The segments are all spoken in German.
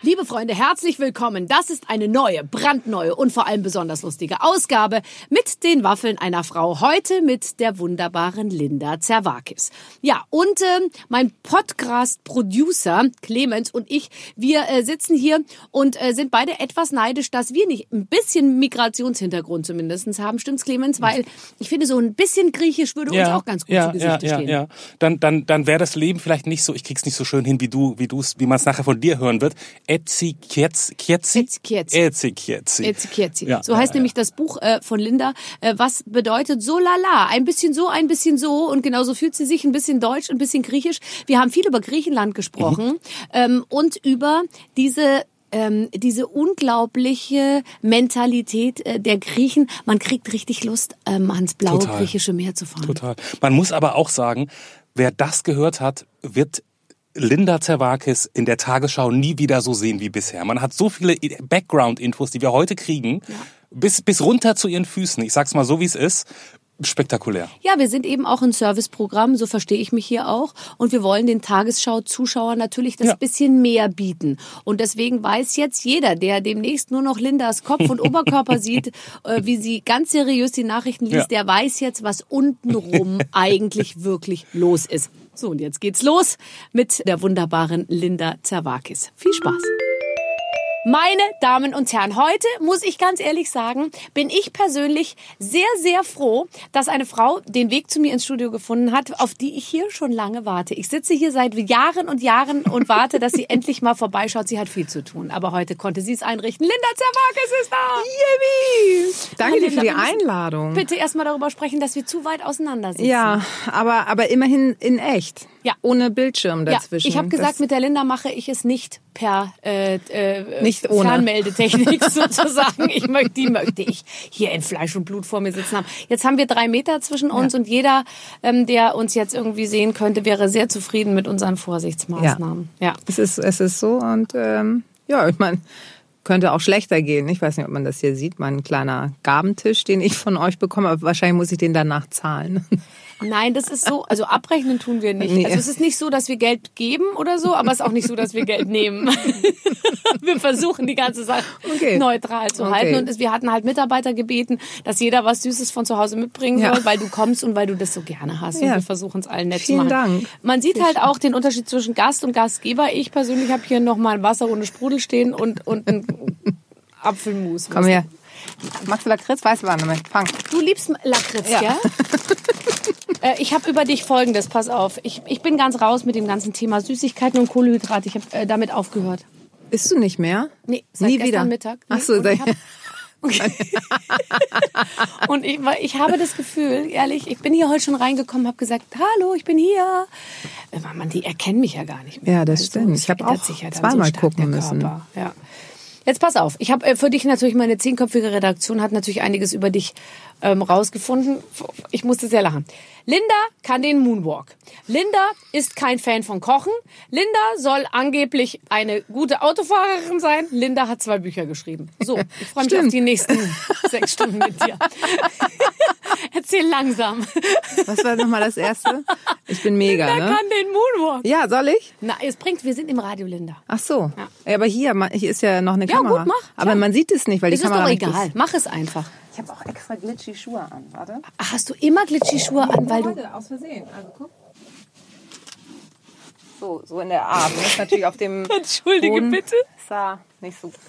Liebe Freunde, herzlich willkommen. Das ist eine neue, brandneue und vor allem besonders lustige Ausgabe mit den Waffeln einer Frau. Heute mit der wunderbaren Linda Zerwakis. Ja, und äh, mein Podcast-Producer Clemens und ich, wir äh, sitzen hier und äh, sind beide etwas neidisch, dass wir nicht ein bisschen Migrationshintergrund zumindest haben. Stimmt's, Clemens? Weil ich finde, so ein bisschen Griechisch würde uns auch ganz gut ja, zu Gesicht ja, stehen. Ja, ja. Dann, dann, dann wäre das Leben vielleicht nicht so, ich krieg's nicht so schön hin, wie du, wie du's, wie man es nachher von dir hören wird. Etzi Kietzi. Etzi Kietzi. Ja, so ja, heißt ja. nämlich das Buch äh, von Linda, äh, was bedeutet so lala. Ein bisschen so, ein bisschen so und genauso fühlt sie sich ein bisschen deutsch, ein bisschen griechisch. Wir haben viel über Griechenland gesprochen Mhm. ähm, und über diese ähm, diese unglaubliche Mentalität äh, der Griechen. Man kriegt richtig Lust, ähm, ans blaue Total. griechische Meer zu fahren. Total. Man muss aber auch sagen, wer das gehört hat, wird Linda Zerwakis in der Tagesschau nie wieder so sehen wie bisher. Man hat so viele Background-Infos, die wir heute kriegen, bis, bis runter zu ihren Füßen. Ich sag's mal so, wie es ist. Spektakulär. Ja, wir sind eben auch ein Serviceprogramm, so verstehe ich mich hier auch. Und wir wollen den Tagesschau-Zuschauern natürlich das Ja. bisschen mehr bieten. Und deswegen weiß jetzt jeder, der demnächst nur noch Lindas Kopf und Oberkörper sieht, äh, wie sie ganz seriös die Nachrichten liest, Ja. der weiß jetzt, was untenrum eigentlich wirklich los ist. So, und jetzt geht's los mit der wunderbaren Linda Zerwakis. Viel Spaß! Meine Damen und Herren, heute muss ich ganz ehrlich sagen, bin ich persönlich sehr, sehr froh, dass eine Frau den Weg zu mir ins Studio gefunden hat, auf die ich hier schon lange warte. Ich sitze hier seit Jahren und Jahren und warte, dass sie endlich mal vorbeischaut. Sie hat viel zu tun, aber heute konnte sie es einrichten. Linda Zerwakis ist da! Yippie! Danke dir für die Einladung. Bitte erstmal darüber sprechen, dass wir zu weit auseinander sitzen. Ja, aber, aber immerhin in echt. Ja. Ohne Bildschirm Ja, dazwischen. ich habe gesagt, Das- mit der Linda mache ich es nicht per äh, äh, Nicht ohne. Fernmeldetechnik sozusagen. Ich möchte, die möchte ich hier in Fleisch und Blut vor mir sitzen haben. Jetzt haben wir drei Meter zwischen uns und jeder, ähm, der uns jetzt irgendwie sehen könnte, wäre sehr zufrieden mit unseren Vorsichtsmaßnahmen. Ja. es, ist, es ist so und ähm, ja, ich meine, könnte auch schlechter gehen. Ich weiß nicht, ob man das hier sieht, mein kleiner Gabentisch, den ich von euch bekomme, aber wahrscheinlich muss ich den danach zahlen. Nein, das ist so, also abrechnen tun wir nicht. Nee. Also es ist nicht so, dass wir Geld geben oder so, aber es ist auch nicht so, dass wir Geld nehmen. wir versuchen die ganze Sache Okay. neutral zu Okay. halten und es, wir hatten halt Mitarbeiter gebeten, dass jeder was Süßes von zu Hause mitbringen Ja. soll, weil du kommst und weil du das so gerne hast. Und Ja. wir versuchen es allen nett Vielen zu machen. Dank. Man sieht halt auch den Unterschied zwischen Gast und Gastgeber. Ich persönlich habe hier noch mal ein Wasser ohne Sprudel stehen und, und ein Apfelmus. Komm her. Magst du Lakritz? Weißt du, damit? Fang. Du liebst Lakritz, Ja. ja? äh, ich habe über dich Folgendes, pass auf. Ich, ich bin ganz raus mit dem ganzen Thema Süßigkeiten und Kohlenhydrate. Ich habe äh, damit aufgehört. Bist du nicht mehr? Nee, seit Nie wieder. Mittag. Nee, Ach so, und ich seit- hab- Und ich, ich habe das Gefühl, ehrlich, ich bin hier heute schon reingekommen, habe gesagt, hallo, ich bin hier. Äh, Man, die erkennen mich ja gar nicht mehr. Ja, das stimmt. es Ich hab verändert auch ja zweimal stark gucken müssen. Ja. Jetzt pass auf, ich habe äh, für dich natürlich meine zehnköpfige Redaktion hat natürlich einiges über dich ähm, rausgefunden. Ich musste sehr lachen. Linda kann den Moonwalk. Linda ist kein Fan von Kochen. Linda soll angeblich eine gute Autofahrerin sein. Linda hat zwei Bücher geschrieben. So, ich freue mich auf Stimmt. die nächsten sechs Stunden mit dir. Erzähl langsam. Was war nochmal das erste? Ich bin mega, Linda ne? kann den Moonwalk. Ja, soll ich? Na, es bringt, wir sind im Radio, Linda. Ach so. Ja. Ja. Aber hier, hier ist ja noch eine Ja, Kamera. gut, mach, Aber klar. man sieht es nicht, weil Es die ist Kamera doch nicht egal. ist. Mach es einfach. Ich habe auch extra glitchy Schuhe an, warte. Ach, hast du immer Glitchy-Schuhe an, weil du... aus Versehen. Also guck. So, so in der Art. Das ist natürlich auf dem Entschuldige Boden. bitte. Ja nicht so.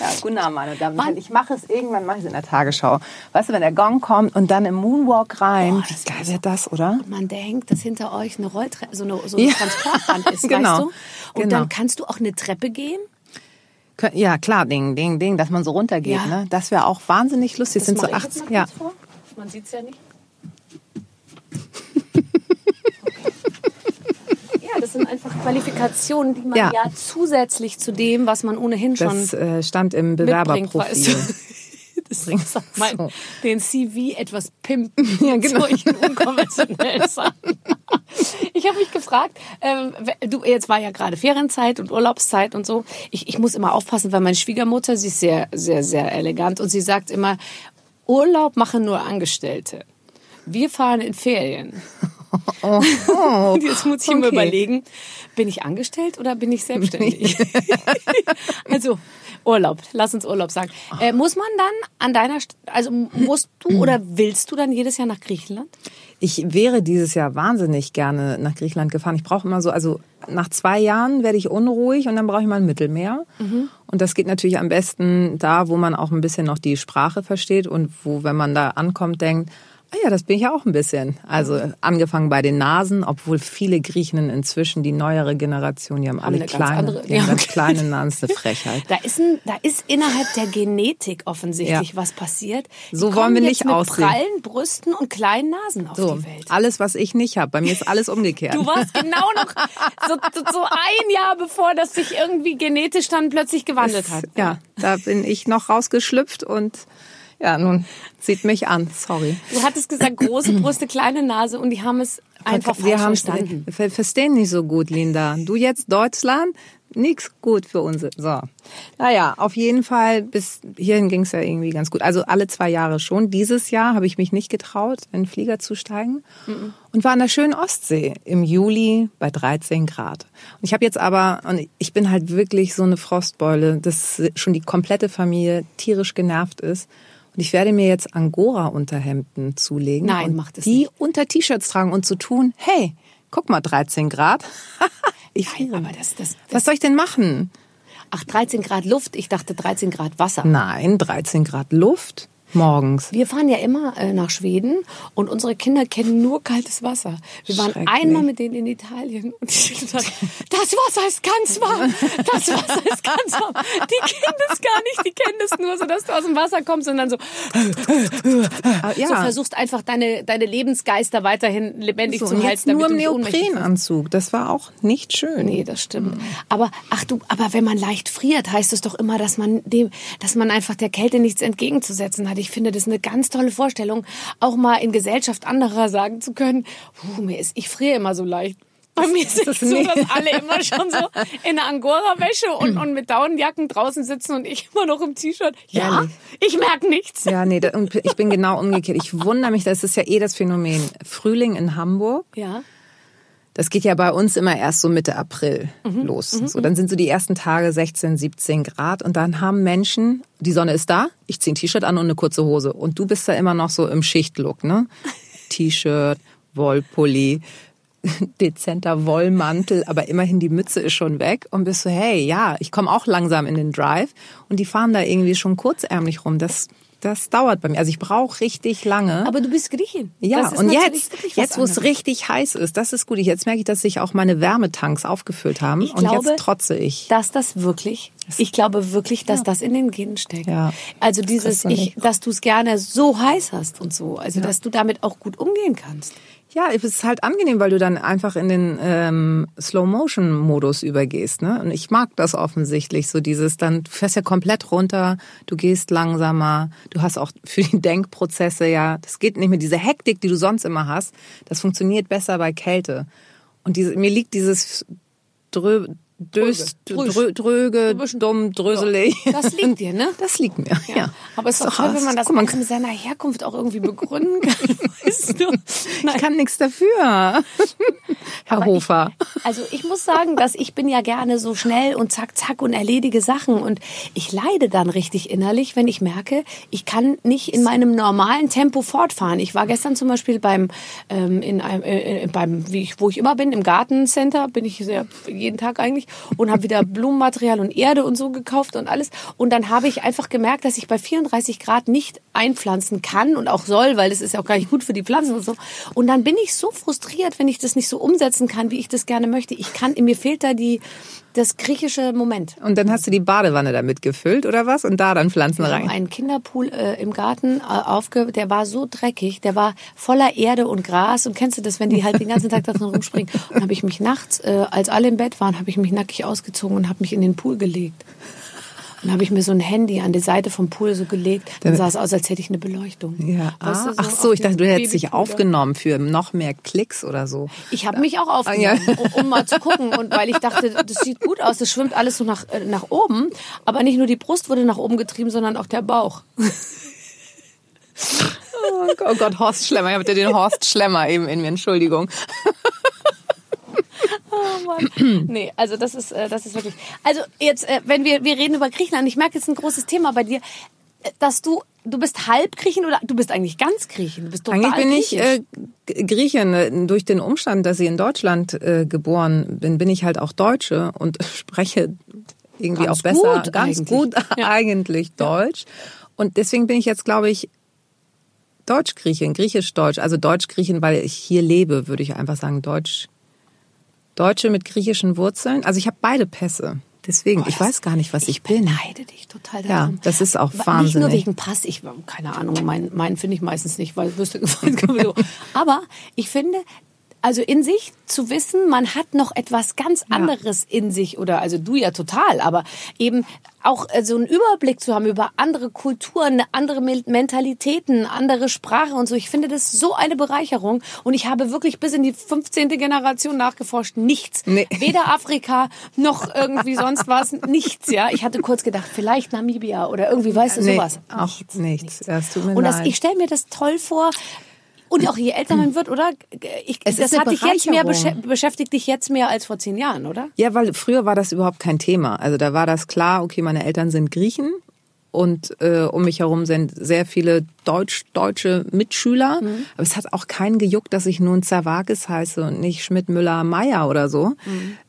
Ja, guten Abend, meine Damen und Herren. Ich mache es irgendwann, mache ich es in der Tagesschau. Weißt du, wenn der Gong kommt und dann im Moonwalk rein, Boah, wie geil wird das, oder? Man denkt, dass hinter euch eine Rolltreppe, so eine, so eine Ja. Transportbahn ist, Genau. weißt du? Und Genau. dann kannst du auch eine Treppe gehen. Ja, klar, Ding, Ding, Ding, dass man so runtergeht. Ja. Ne? Das wäre auch wahnsinnig lustig. Das sind so mach ich jetzt 80, mal ja. vor. Man sieht es ja nicht. Ja, das sind einfach Qualifikationen, die man ja. Ja. zusätzlich zu dem, was man ohnehin schon Das äh, stand im. Bewerberprofil. Bringt's ist mein, so. den CV etwas pimpen Ja, mit genau. solchen unkonventionellen Sachen. Ich habe mich gefragt, ähm, du, jetzt war ja gerade Ferienzeit und Urlaubszeit und so. Ich, ich muss immer aufpassen, weil meine Schwiegermutter, sie ist sehr, sehr, sehr elegant und sie sagt immer, Urlaub machen nur Angestellte. Wir fahren in Ferien. Oh, oh. Jetzt muss ich mir Okay. überlegen, bin ich angestellt oder bin ich selbstständig? also Urlaub, lass uns Urlaub sagen. Äh, muss man dann an deiner, St- also musst du oder willst du dann jedes Jahr nach Griechenland? Ich wäre dieses Jahr wahnsinnig gerne nach Griechenland gefahren. Ich brauche immer so, also nach zwei Jahren werde ich unruhig und dann brauche ich mal ein Mittelmeer. Und das geht natürlich am besten da, wo man auch ein bisschen noch die Sprache versteht und wo, wenn man da ankommt, denkt, ja, das bin ich ja auch ein bisschen. Also angefangen bei den Nasen, obwohl viele Griechinnen inzwischen, die neuere Generation, die haben alle eine ganz kleine, andere- die haben ja, ganz okay. kleine Nasen, das ist eine Frechheit. Da ist, ein, da ist innerhalb der Genetik offensichtlich Ja. was passiert. Die So wollen wir nicht mit aussehen. prallen Brüsten und kleinen Nasen auf So, die Welt. alles, was ich nicht habe. Bei mir ist alles umgekehrt. Du warst genau noch so, so, so ein Jahr bevor das sich irgendwie genetisch dann plötzlich gewandelt hat. Ja, da bin ich noch rausgeschlüpft und ja, nun sieht mich an. Sorry. Du hattest gesagt, große Brüste, kleine Nase und die haben es einfach wir falsch haben verstanden. ver verstehen nicht so gut, Linda. Du jetzt Deutschland, nix gut für uns. So. Naja, auf jeden Fall, bis hierhin ging es ja irgendwie ganz gut. Also alle zwei Jahre schon. Dieses Jahr habe ich mich nicht getraut, in den Flieger zu steigen und war an der schönen Ostsee im Juli bei 13 Grad. Und ich habe jetzt aber, und ich bin halt wirklich so eine Frostbeule, dass schon die komplette Familie tierisch genervt ist. Und ich werde mir jetzt Angora-Unterhemden zulegen. Nein, und mach das die nicht. unter T-Shirts tragen und zu tun, hey, guck mal, 13 Grad. ich Nein, aber das, das, das, Was soll ich denn machen? ach, 13 Grad Luft, ich dachte 13 Grad Wasser. Nein, 13 Grad Luft morgens. Wir fahren ja immer äh, nach Schweden und unsere Kinder kennen nur kaltes Wasser. Wir waren einmal mit denen in Italien und die haben gesagt, das Wasser ist ganz warm, das Wasser ist ganz warm. Die kennen das gar nicht, die kennen das nur so, dass du aus dem Wasser kommst und dann so, Ah, ja. so versuchst einfach deine, deine Lebensgeister weiterhin lebendig So, zu halten. jetzt nur im. Neoprenanzug. Das war auch nicht schön. Nee, das stimmt. Aber ach du, aber wenn man leicht friert, heißt es doch immer, dass man dem, dass man einfach der Kälte nichts entgegenzusetzen hat. Ich finde das eine ganz tolle Vorstellung, auch mal in Gesellschaft anderer sagen zu können, mir ist, ich friere immer so leicht. Bei mir ist es das so, dass alle immer schon so in der Angora-Wäsche und, und mit Daunenjacken draußen sitzen und ich immer noch im T-Shirt. Ja, Ehrlich? ich merke nichts. Ja, nee, und ich bin genau umgekehrt. Ich wundere mich, das ist ja eh das Phänomen. Frühling in Hamburg, Ja. Das geht ja bei uns immer erst so Mitte April los. So, dann sind so die ersten Tage 16, 17 Grad und dann haben Menschen, die Sonne ist da, ich ziehe ein T-Shirt an und eine kurze Hose. Und du bist da immer noch so im Schichtlook, ne? T-Shirt, Wollpulli, dezenter Wollmantel, aber immerhin die Mütze ist schon weg und bist so, hey, ja, ich komme auch langsam in den Drive und die fahren da irgendwie schon kurzärmlich rum. Das, das dauert bei mir. Also ich brauche richtig lange. Aber du bist Griechin. Ja, und jetzt, jetzt wo es richtig heiß ist, das ist gut. Jetzt merke ich, dass sich auch meine Wärmetanks aufgefüllt haben Ich und glaube, jetzt trotze ich. dass das wirklich, ich glaube wirklich, dass das in den Genen steckt. Ja. Also dieses, Das ich, dass du es gerne so heiß hast und so, also dass du damit auch gut umgehen kannst. Ja, es ist halt angenehm, weil du dann einfach in den ähm, Slow-Motion-Modus übergehst. Ne? Und ich mag das offensichtlich, so dieses, dann du fährst ja komplett runter, du gehst langsamer, du hast auch für die Denkprozesse ja, das geht nicht mehr, diese Hektik, die du sonst immer hast, das funktioniert besser bei Kälte. Und diese, mir liegt dieses Drö, Dös, drö, dröge, dumm, dröselig. Das liegt dir, ne? Das liegt mir, ja. Aber es ist doch toll, wenn man das alles mit seiner Herkunft auch irgendwie begründen kann. Weißt du? Ich kann nichts dafür, Herr Aber Hofer. Ich, also ich muss sagen, dass ich bin ja gerne so schnell und zack, zack und erledige Sachen. Und ich leide dann richtig innerlich, wenn ich merke, ich kann nicht in meinem normalen Tempo fortfahren. Ich war gestern zum Beispiel beim, ähm, in einem, äh, äh, beim wie ich, wo ich immer bin, im Gartencenter, bin ich sehr, jeden Tag eigentlich, und habe wieder Blumenmaterial und Erde und so gekauft und alles. Und dann habe ich einfach gemerkt, dass ich bei 34 Grad nicht einpflanzen kann und auch soll, weil das ist ja auch gar nicht gut für die Pflanzen und so. Und dann bin ich so frustriert, wenn ich das nicht so umsetzen kann, wie ich das gerne möchte. Ich kann, mir fehlt da die, das griechische Moment. Und dann hast du die Badewanne damit gefüllt oder was? Und da dann Pflanzen Wir haben rein. einen Kinderpool äh, im Garten äh, aufge, der war so dreckig, der war voller Erde und Gras und kennst du das, wenn die halt den ganzen Tag da drin rumspringen? Und habe ich mich nachts, äh, als alle im Bett waren, habe ich mich nackig ausgezogen und habe mich in den Pool gelegt. Und habe ich mir so ein Handy an die Seite vom Pool so gelegt, dann sah es aus, als hätte ich eine Beleuchtung. Ja. Weißt du, ah, ach so, ich dachte, du hättest dich aufgenommen für noch mehr Klicks oder so. Ich habe mich auch aufgenommen, um, um mal zu gucken. Und weil ich dachte, das sieht gut aus, das schwimmt alles so nach, äh, nach oben. Aber nicht nur die Brust wurde nach oben getrieben, sondern auch der Bauch. Oh Oh Gott, Horst Schlemmer. Ich habe den Horst Schlemmer eben in mir. Entschuldigung. Oh Mann. Nee, also das ist, äh, das ist wirklich. Also jetzt, äh, wenn wir, wir reden über Griechenland, ich merke, es ist ein großes Thema bei dir, äh, dass du, du bist halb Griechen oder du bist eigentlich ganz Griechen. Du bist total Eigentlich bin ich griechisch. äh, Griechin. Äh, Durch den Umstand, dass ich in Deutschland äh, geboren bin, bin ich halt auch Deutsche und spreche irgendwie Ganz auch besser, gut ganz eigentlich. gut Ja. eigentlich Deutsch. Und deswegen bin ich jetzt, glaube ich, Deutsch-Griechin, Griechisch-Deutsch. Also Deutsch-Griechin, weil ich hier lebe, würde ich einfach sagen, Deutsch. Deutsche mit griechischen Wurzeln. Also ich habe beide Pässe. Deswegen, ich weiß gar nicht, was ich, bin. beneide dich total Ja, darum. das ist auch Nicht nur wahnsinnig. wegen Pass, ich keine Ahnung, meinen mein finde ich meistens nicht, weil wüsste so. Aber ich finde, also in sich zu wissen, man hat noch etwas ganz anderes in sich oder also du ja total, aber eben auch äh, so einen Überblick zu haben über andere Kulturen, andere Mentalitäten, andere Sprache und so. Ich finde das so eine Bereicherung und ich habe wirklich bis in die 15. Generation nachgeforscht, nichts. Nee. Weder Afrika noch irgendwie sonst was, nichts, ja. Ich hatte kurz gedacht, vielleicht Namibia oder irgendwie, weißt du, Nee, sowas. auch nichts. Ja, es tut mir Und das, leid. ich stelle mir das toll vor. Und auch je älter man wird, oder? Ich, Es das hat dich jetzt mehr beschäftigt dich jetzt mehr als vor zehn Jahren, oder? Ja, weil früher war das überhaupt kein Thema. Also da war das klar, okay, meine Eltern sind Griechen und äh, um mich herum sind sehr viele deutsch-deutsche Mitschüler. Aber es hat auch keinen gejuckt, dass ich nun Zerwakis heiße und nicht Schmidt, Müller, Meier oder so.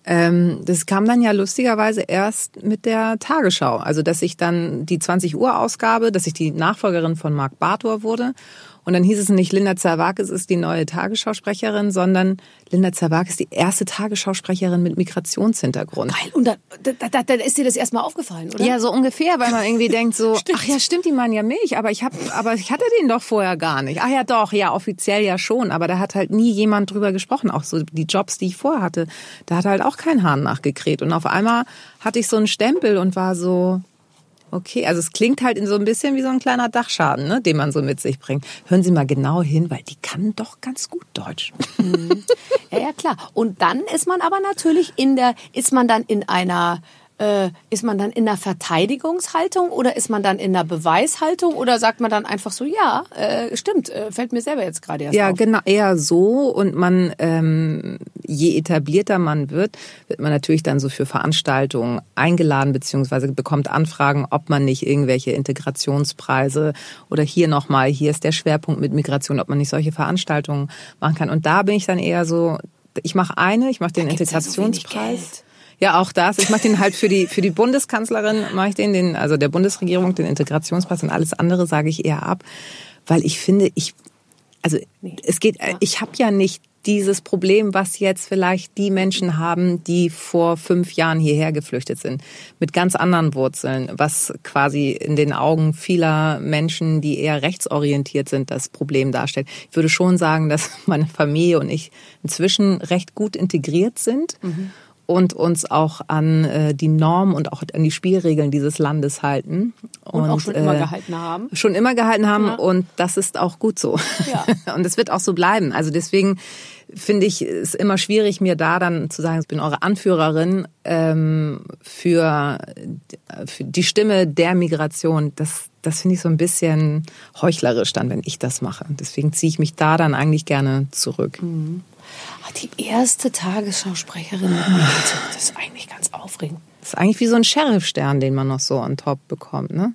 Ähm, das kam dann ja lustigerweise erst mit der Tagesschau. Also dass ich dann die 20 Uhr Ausgabe, dass ich die Nachfolgerin von Marc Bartor wurde. Und dann hieß es nicht, Linda Zerwakis ist die neue Tagesschausprecherin, sondern Linda Zerwakis ist die erste Tagesschausprecherin mit Migrationshintergrund. Geil. Und da, da, da, da ist dir das erstmal aufgefallen, oder? Ja, so ungefähr, weil man irgendwie denkt so, ach ja, stimmt, die meinen ja mich, aber ich hab, aber ich hatte den doch vorher gar nicht. Ach ja, doch, ja, offiziell ja schon, aber da hat halt nie jemand drüber gesprochen. Auch so die Jobs, die ich vorher hatte, da hat halt auch kein Hahn nachgekräht. Und auf einmal hatte ich so einen Stempel und war so, okay, also es klingt halt in so ein bisschen wie so ein kleiner Dachschaden, ne, den man so mit sich bringt. Hören Sie mal genau hin, weil die kann doch ganz gut Deutsch. Ja, ja, klar. Und dann ist man aber natürlich in der, ist man dann in einer, äh, ist man dann in einer Verteidigungshaltung oder ist man dann in einer Beweishaltung oder sagt man dann einfach so, ja, äh, stimmt, äh, fällt mir selber jetzt gerade erst Ja, auf. genau, eher so. Und man, ähm, je etablierter man wird, wird man natürlich dann so für Veranstaltungen eingeladen, beziehungsweise bekommt Anfragen, ob man nicht irgendwelche Integrationspreise oder hier nochmal, hier ist der Schwerpunkt mit Migration, ob man nicht solche Veranstaltungen machen kann. Und da bin ich dann eher so, ich mache eine, ich mache den ja Integrationspreis. Ja, auch das. Ich mache den halt für die für die Bundeskanzlerin mache ich den, den also der Bundesregierung den Integrationspreis und alles andere sage ich eher ab, weil ich finde, ich also es geht, ich habe ja nicht dieses Problem, was jetzt vielleicht die Menschen haben, die vor fünf Jahren hierher geflüchtet sind, mit ganz anderen Wurzeln, was quasi in den Augen vieler Menschen, die eher rechtsorientiert sind, das Problem darstellt. Ich würde schon sagen, dass meine Familie und ich inzwischen recht gut integriert sind. Und uns auch an äh, die Normen und auch an die Spielregeln dieses Landes halten. Und, auch schon immer äh, gehalten haben. schon immer gehalten haben Ja. und das ist auch gut so. Ja. Und es wird auch so bleiben. Also deswegen finde ich es immer schwierig, mir da dann zu sagen, ich bin eure Anführerin ähm, für, für die Stimme der Migration. Das, das finde ich so ein bisschen heuchlerisch dann, wenn ich das mache. Deswegen ziehe ich mich da dann eigentlich gerne zurück. Ah, Die erste Tagesschausprecherin mit das ist eigentlich ganz aufregend. Das ist eigentlich wie so ein Sheriffstern, den man noch so on top bekommt, ne?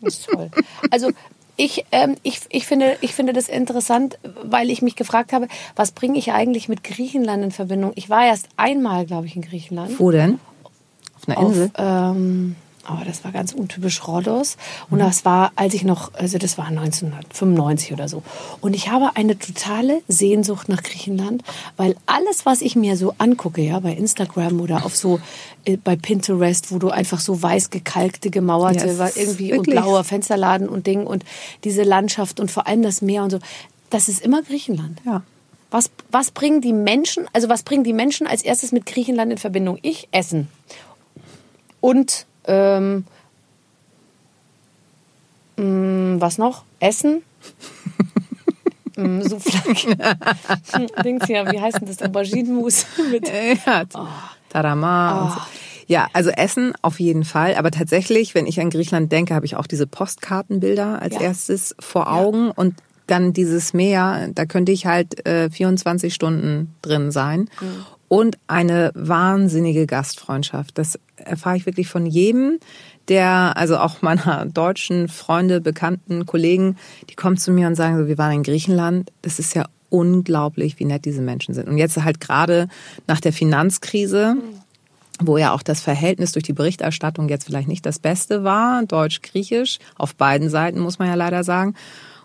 Das ist toll. Also ich, ähm, ich, ich, finde, ich finde das interessant, weil ich mich gefragt habe, was bringe ich eigentlich mit Griechenland in Verbindung? Ich war erst einmal, glaube ich, in Griechenland. Wo denn? Auf einer Insel? Auf, ähm, aber das war ganz untypisch Rhodos. Und das war, als ich noch, also das war 1995 oder so. Und ich habe eine totale Sehnsucht nach Griechenland, weil alles, was ich mir so angucke, ja, bei Instagram oder auf so, äh, bei Pinterest, wo du einfach so weiß gekalkte, gemauerte, Ja, es war ist irgendwie und wirklich- blauer Fensterladen und Ding und diese Landschaft und vor allem das Meer und so. Das ist immer Griechenland. Ja. Was, was bringen die Menschen, also was bringen die Menschen als erstes mit Griechenland in Verbindung? Ich, Essen. Und, ähm, mh, was noch? Essen? mm, Souflaki. Dings ja, wie heißt denn das? Auberginenmus mit Ja, Tarama. und so. Ja, also Essen auf jeden Fall. Aber tatsächlich, wenn ich an Griechenland denke, habe ich auch diese Postkartenbilder als Ja. erstes vor Augen und dann dieses Meer, da könnte ich halt äh, 24 Stunden drin sein. Und eine wahnsinnige Gastfreundschaft. Das erfahre ich wirklich von jedem, der, also auch meiner deutschen Freunde, Bekannten, Kollegen, die kommen zu mir und sagen so, wir waren in Griechenland. Das ist ja unglaublich, wie nett diese Menschen sind. Und jetzt halt gerade nach der Finanzkrise, wo ja auch das Verhältnis durch die Berichterstattung jetzt vielleicht nicht das Beste war, deutsch-griechisch, auf beiden Seiten muss man ja leider sagen.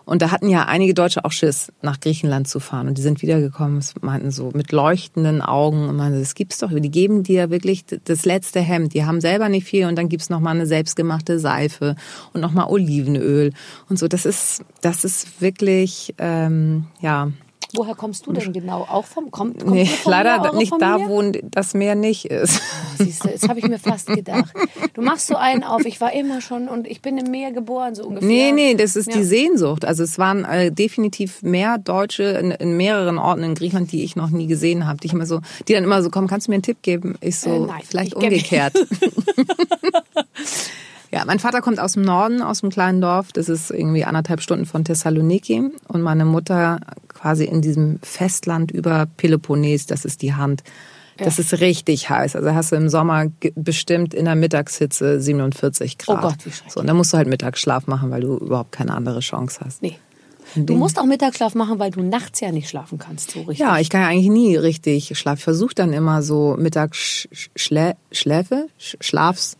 Und da hatten ja einige Deutsche auch Schiss, nach Griechenland zu fahren. Und die sind wiedergekommen, meinten so mit leuchtenden Augen und meinten, das gibt's doch. Die geben dir wirklich das letzte Hemd. Die haben selber nicht viel und dann gibt's noch mal eine selbstgemachte Seife und noch mal Olivenöl und so. Das ist, das ist wirklich, ähm, ja, Woher kommst du denn genau? Auch vom kommt, kommt nee, leider nicht da, Familie? wo das Meer nicht ist. Siehst du, das habe ich mir fast gedacht. Du machst so einen auf, ich war immer schon und ich bin im Meer geboren, so ungefähr. Nee, nee, das ist Ja. die Sehnsucht. Also es waren äh, definitiv mehr Deutsche in, in mehreren Orten in Griechenland, die ich noch nie gesehen habe. Die ich immer so, die dann immer so kommen, kannst du mir einen Tipp geben? Ich so, Äh, nein, vielleicht ich umgekehrt. ja, mein Vater kommt aus dem Norden, aus einem kleinen Dorf. Das ist irgendwie anderthalb Stunden von Thessaloniki. Und meine Mutter quasi in diesem Festland über Peloponnes, das ist die Hand. Das ist richtig heiß. Also hast du im Sommer bestimmt in der Mittagshitze 47 Grad. Oh Gott, wie schrecklich. So, und dann musst du halt Mittagsschlaf machen, weil du überhaupt keine andere Chance hast. Nee. Du musst auch Mittagsschlaf machen, weil du nachts ja nicht schlafen kannst, so richtig. Ja, ich kann ja eigentlich nie richtig schlafen. Ich versuche dann immer so Mittagsschläfe, Schläfe, Sch- Schlafs,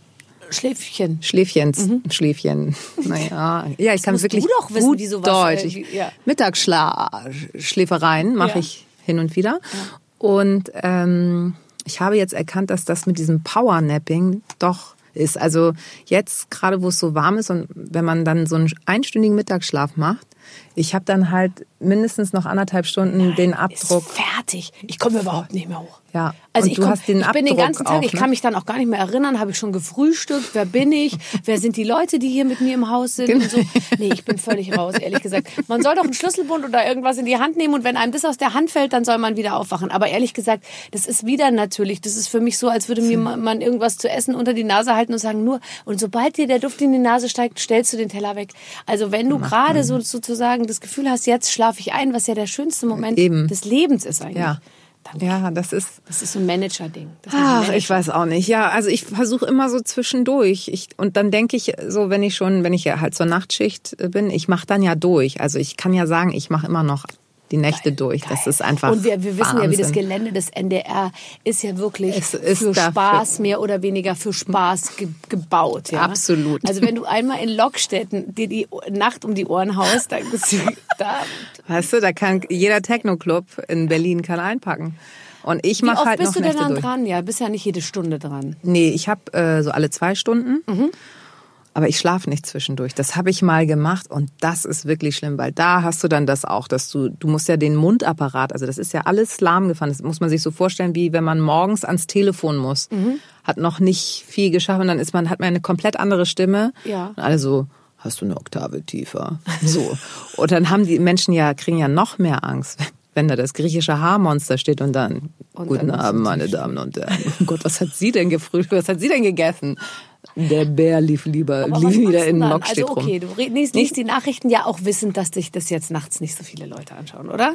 Schläfchen. Schläfchens, Schläfchen. Naja, ja, ich kann musst wirklich du doch wissen, gut sowas, Deutsch. äh, Ich, wie- ja. Mittagsschläfereien mache Ja. ich hin und wieder. Und ähm, ich habe jetzt erkannt, dass das mit diesem Powernapping doch ist. Also jetzt gerade, wo es so warm ist und wenn man dann so einen einstündigen Mittagsschlaf macht, ich habe dann halt mindestens noch anderthalb Stunden den Abdruck. Ist fertig. Ich komme überhaupt nicht mehr hoch. Ja, Also ich, du komm, hast den ich bin den ganzen Tag, auch, ich ne? kann mich dann auch gar nicht mehr erinnern, habe ich schon gefrühstückt, wer bin ich, wer sind die Leute, die hier mit mir im Haus sind und so. Nee, ich bin völlig raus, ehrlich gesagt. Man soll doch einen Schlüsselbund oder irgendwas in die Hand nehmen und wenn einem das aus der Hand fällt, dann soll man wieder aufwachen. Aber ehrlich gesagt, das ist wieder natürlich, das ist für mich so, als würde mir ma- man irgendwas zu essen unter die Nase halten und sagen nur, und sobald dir der Duft in die Nase steigt, stellst du den Teller weg. Also wenn du gerade so sozusagen das Gefühl hast, jetzt schlafe ich ein, was ja der schönste Moment Eben. des Lebens ist eigentlich. Ja. Ja, das ist. das ist so ein Manager-Ding. Ach, Manager- ich weiß auch nicht. Ja, also ich versuche immer so zwischendurch. Ich, und dann denke ich so, wenn ich schon, wenn ich ja halt zur Nachtschicht bin, ich mache dann ja durch. Also ich kann ja sagen, ich mache immer noch die Nächte durch. Das ist einfach. Und wir, wir wissen ja, wie das Wahnsinn. Gelände des NDR ist ja wirklich ist für dafür- Spaß, mehr oder weniger für Spaß ge gebaut. Ja? Absolut. Also wenn du einmal in Lockstätten dir die Nacht um die Ohren haust, dann bist du da. Weißt du, da kann jeder Techno-Club in Berlin kann einpacken. Und ich Wie mache oft halt bist noch du denn dann dran? Ja, bist ja nicht jede Stunde dran. Nee, ich habe äh, so alle zwei Stunden. Mhm. Aber ich schlafe nicht zwischendurch. Das habe ich mal gemacht und das ist wirklich schlimm, weil da hast du dann das auch, dass du, du musst ja den Mundapparat, also das ist ja alles lahmgefahren. Das muss man sich so vorstellen, wie wenn man morgens ans Telefon muss. Mhm. Hat noch nicht viel geschafft und dann ist man, hat man eine komplett andere Stimme. Ja. Und alle so, hast du eine Oktave tiefer? So. Und dann haben die Menschen ja, kriegen ja noch mehr Angst. Wenn da das griechische Haarmonster steht und dann, Und guten dann Abend, meine Damen und Herren. Oh Gott, was hat sie denn gefrühstückt? Was hat sie denn gegessen? Der Bär lief lieber, Aber lief wieder du in den? Lock Also okay, du re- liest, liest die Nachrichten ja auch wissend, dass sich das jetzt nachts nicht so viele Leute anschauen, oder?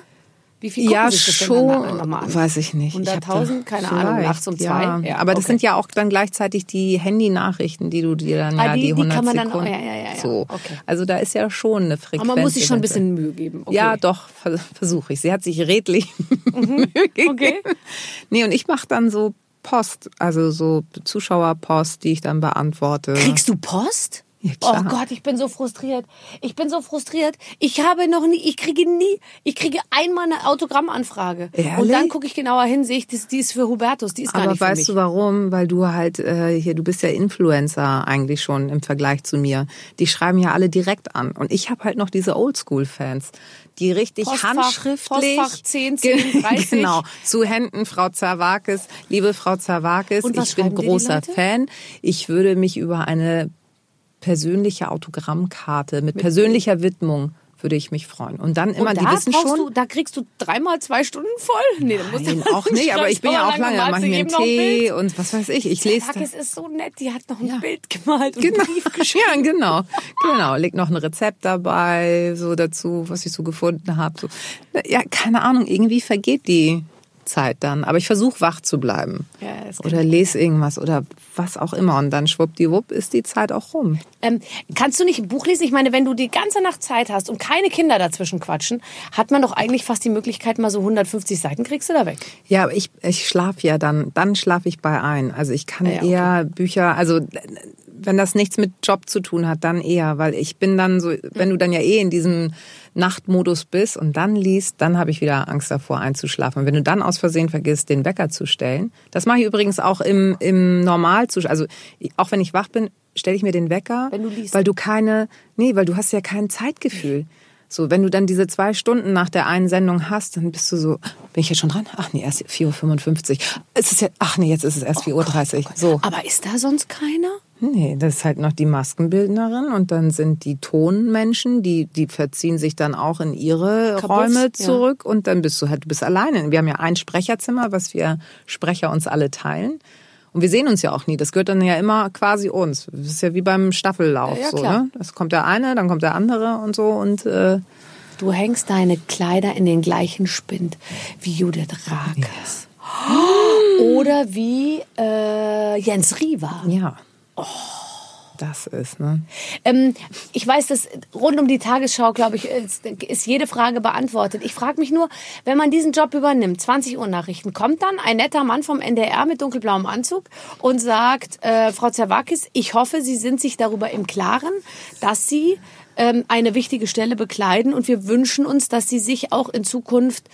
Wie viel gucken Ja, sich das schon, denn dann nochmal an? weiß ich nicht. Ich hab da- 100.000? Keine Ahnung, vielleicht, nachts um zwei? Ja. Ja, Aber das okay. sind ja auch dann gleichzeitig die Handy-Nachrichten, die du dir dann Ah, ja die- die, die 100 kann man dann- Sekunden. oh, ja, ja, ja. So. Okay. Also da ist ja schon eine Frequenz. Aber man muss sich schon ein bisschen Mühe geben. Okay. Ja, doch, ver- versuche ich. Sie hat sich redlich Mühe gegeben. Okay. Nee, und ich mache dann so Post, also so Zuschauerpost, die ich dann beantworte. Kriegst du Post? Ja, oh. Gott, ich bin so frustriert. Ich bin so frustriert. Ich habe noch nie, ich kriege nie, ich kriege einmal eine Autogrammanfrage. Und Ehrlich? dann gucke ich genauer hin, sehe ich, das, die ist für Hubertus, die ist gar Aber nicht für weißt mich. du warum? Weil du halt äh, hier, du bist ja Influencer eigentlich schon im Vergleich zu mir. Die schreiben ja alle direkt an. Und ich habe halt noch diese Oldschool-Fans, die richtig Postfach- handschriftlich. Postfach 10, 10, 30. genau. Zu Händen, Frau Zawakis. Liebe Frau Zawakis, Und ich bin großer? Fan. Ich würde mich über eine persönliche Autogrammkarte mit, persönlicher Widmung würde ich mich freuen. Und dann immer, Und die da wissen brauchst schon. Du, da kriegst du dreimal zwei Stunden voll? Nee, dann musst Nein, du auch nicht, aber ich bin ja auch lange, mache mir einen ein Tee und was weiß ich. Ich lese. Takis ist so nett, die hat noch ein Ja. Bild gemalt und Genau. einen Brief geschrieben. Ja, genau. Genau. Leg noch ein Rezept dabei, so dazu, was ich so gefunden habe. So. Ja, keine Ahnung, irgendwie vergeht die Zeit dann. Aber ich versuche wach zu bleiben. Ja, kann oder lese irgendwas oder was auch immer. Und dann schwuppdiwupp ist die Zeit auch rum. Ähm, kannst du nicht ein Buch lesen? Ich meine, wenn du die ganze Nacht Zeit hast und keine Kinder dazwischen quatschen, hat man doch eigentlich fast die Möglichkeit, mal so 150 Seiten kriegst du da weg. Ja, aber ich, ich schlafe ja dann, dann schlafe ich bei ein. Also ich kann Ah ja, okay. eher Bücher, also wenn das nichts mit Job zu tun hat, dann eher, weil ich bin dann so, wenn du dann ja eh in diesem Nachtmodus bist und dann liest, dann habe ich wieder Angst davor einzuschlafen. Und wenn du dann aus Versehen vergisst, den Wecker zu stellen, das mache ich übrigens auch im, im Normalzustand, also auch wenn ich wach bin, stelle ich mir den Wecker, Wenn du liest. weil du keine, nee, weil du hast ja kein Zeitgefühl. So, wenn du dann diese zwei Stunden nach der einen Sendung hast, dann bist du so, bin ich jetzt schon dran? Ach nee, erst 4.55 Uhr. Es ist ja, ach nee, jetzt ist es erst 4.30 Uhr. So. Aber ist da sonst keiner? Nee, das ist halt noch die Maskenbildnerin und dann sind die Tonmenschen, die, die verziehen sich dann auch in ihre Kabuff, Räume ja. zurück und dann bist du halt, du bist alleine. Wir haben ja ein Sprecherzimmer, was wir Sprecher uns alle teilen. Und wir sehen uns ja auch nie. Das gehört dann ja immer quasi uns. Das ist ja wie beim Staffellauf. Ja, so, ne? Das kommt der eine, dann kommt der andere und so. Und äh, Du hängst deine Kleider in den gleichen Spind wie Judith Rakes. Oder wie äh, Jens Riva. ja. Das ist, ne? Ähm, ich weiß, dass rund um die Tagesschau, glaube ich, ist, ist jede Frage beantwortet. Ich frage mich nur, wenn man diesen Job übernimmt, 20 Uhr Nachrichten, kommt dann ein netter Mann vom NDR mit dunkelblauem Anzug und sagt, äh, Frau Zerwakis, ich hoffe, Sie sind sich darüber im Klaren, dass Sie ähm, eine wichtige Stelle bekleiden und wir wünschen uns, dass Sie sich auch in Zukunft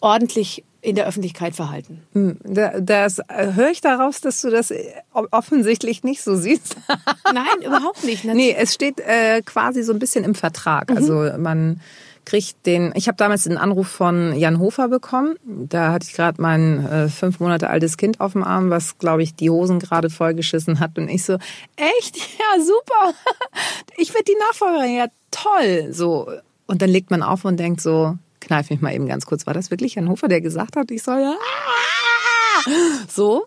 ordentlich in der Öffentlichkeit verhalten. Da- Das äh, höre ich daraus, dass du das äh, offensichtlich nicht so siehst. Nein, überhaupt nicht. Nee, es steht äh, quasi so ein bisschen im Vertrag. Also man kriegt den. Ich habe damals den Anruf von Jan Hofer bekommen. Da hatte ich gerade mein äh, fünf Monate altes Kind auf dem Arm, was glaube ich die Hosen gerade vollgeschissen hat. Und ich so, echt? Ja, super. Ich werde die Nachfolgerin. Ja, toll. So und dann legt man auf und denkt so, kneif mich mal eben ganz kurz. War das wirklich Jan Hofer, der gesagt hat, ich soll ah! so?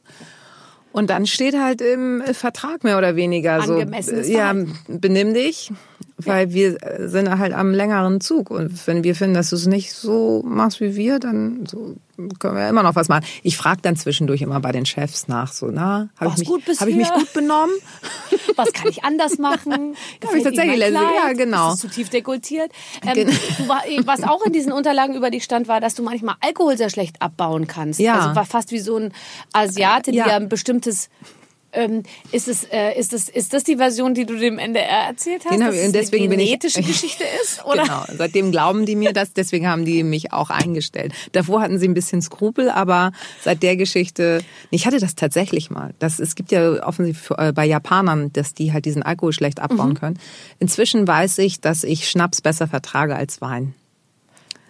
Und dann steht halt im Vertrag mehr oder weniger so, ja, benimm dich, weil wir äh, sind halt am längeren Zug. Und wenn wir finden, dass du es nicht so machst wie wir, dann so können wir immer noch was machen. Ich frage dann zwischendurch immer bei den Chefs nach, so, na, habe ich, mich- hab ich mich gut benommen? Was kann ich anders machen? Hab ich tatsächlich letzte- ja, Kleid? genau. Ist zu tief dekoltiert? Ähm, du war, was auch in diesen Unterlagen über dich stand, war, dass du manchmal Alkohol sehr schlecht abbauen kannst. Ja. Also war fast wie so ein Asiate, Ja. ja ein bestimmtes ähm, ist, es, äh, ist, das, ist das die Version, die du dem NDR erzählt hast? Den hab dass es und deswegen eine bin ich- genetische Geschichte ist? Oder? Genau, seitdem glauben die mir das, deswegen haben die mich auch eingestellt. Davor hatten sie ein bisschen Skrupel, aber seit der Geschichte, ich hatte das tatsächlich mal. Das, es gibt ja offensichtlich äh, bei Japanern, dass die halt diesen Alkohol schlecht abbauen können. Inzwischen weiß ich, dass ich Schnaps besser vertrage als Wein.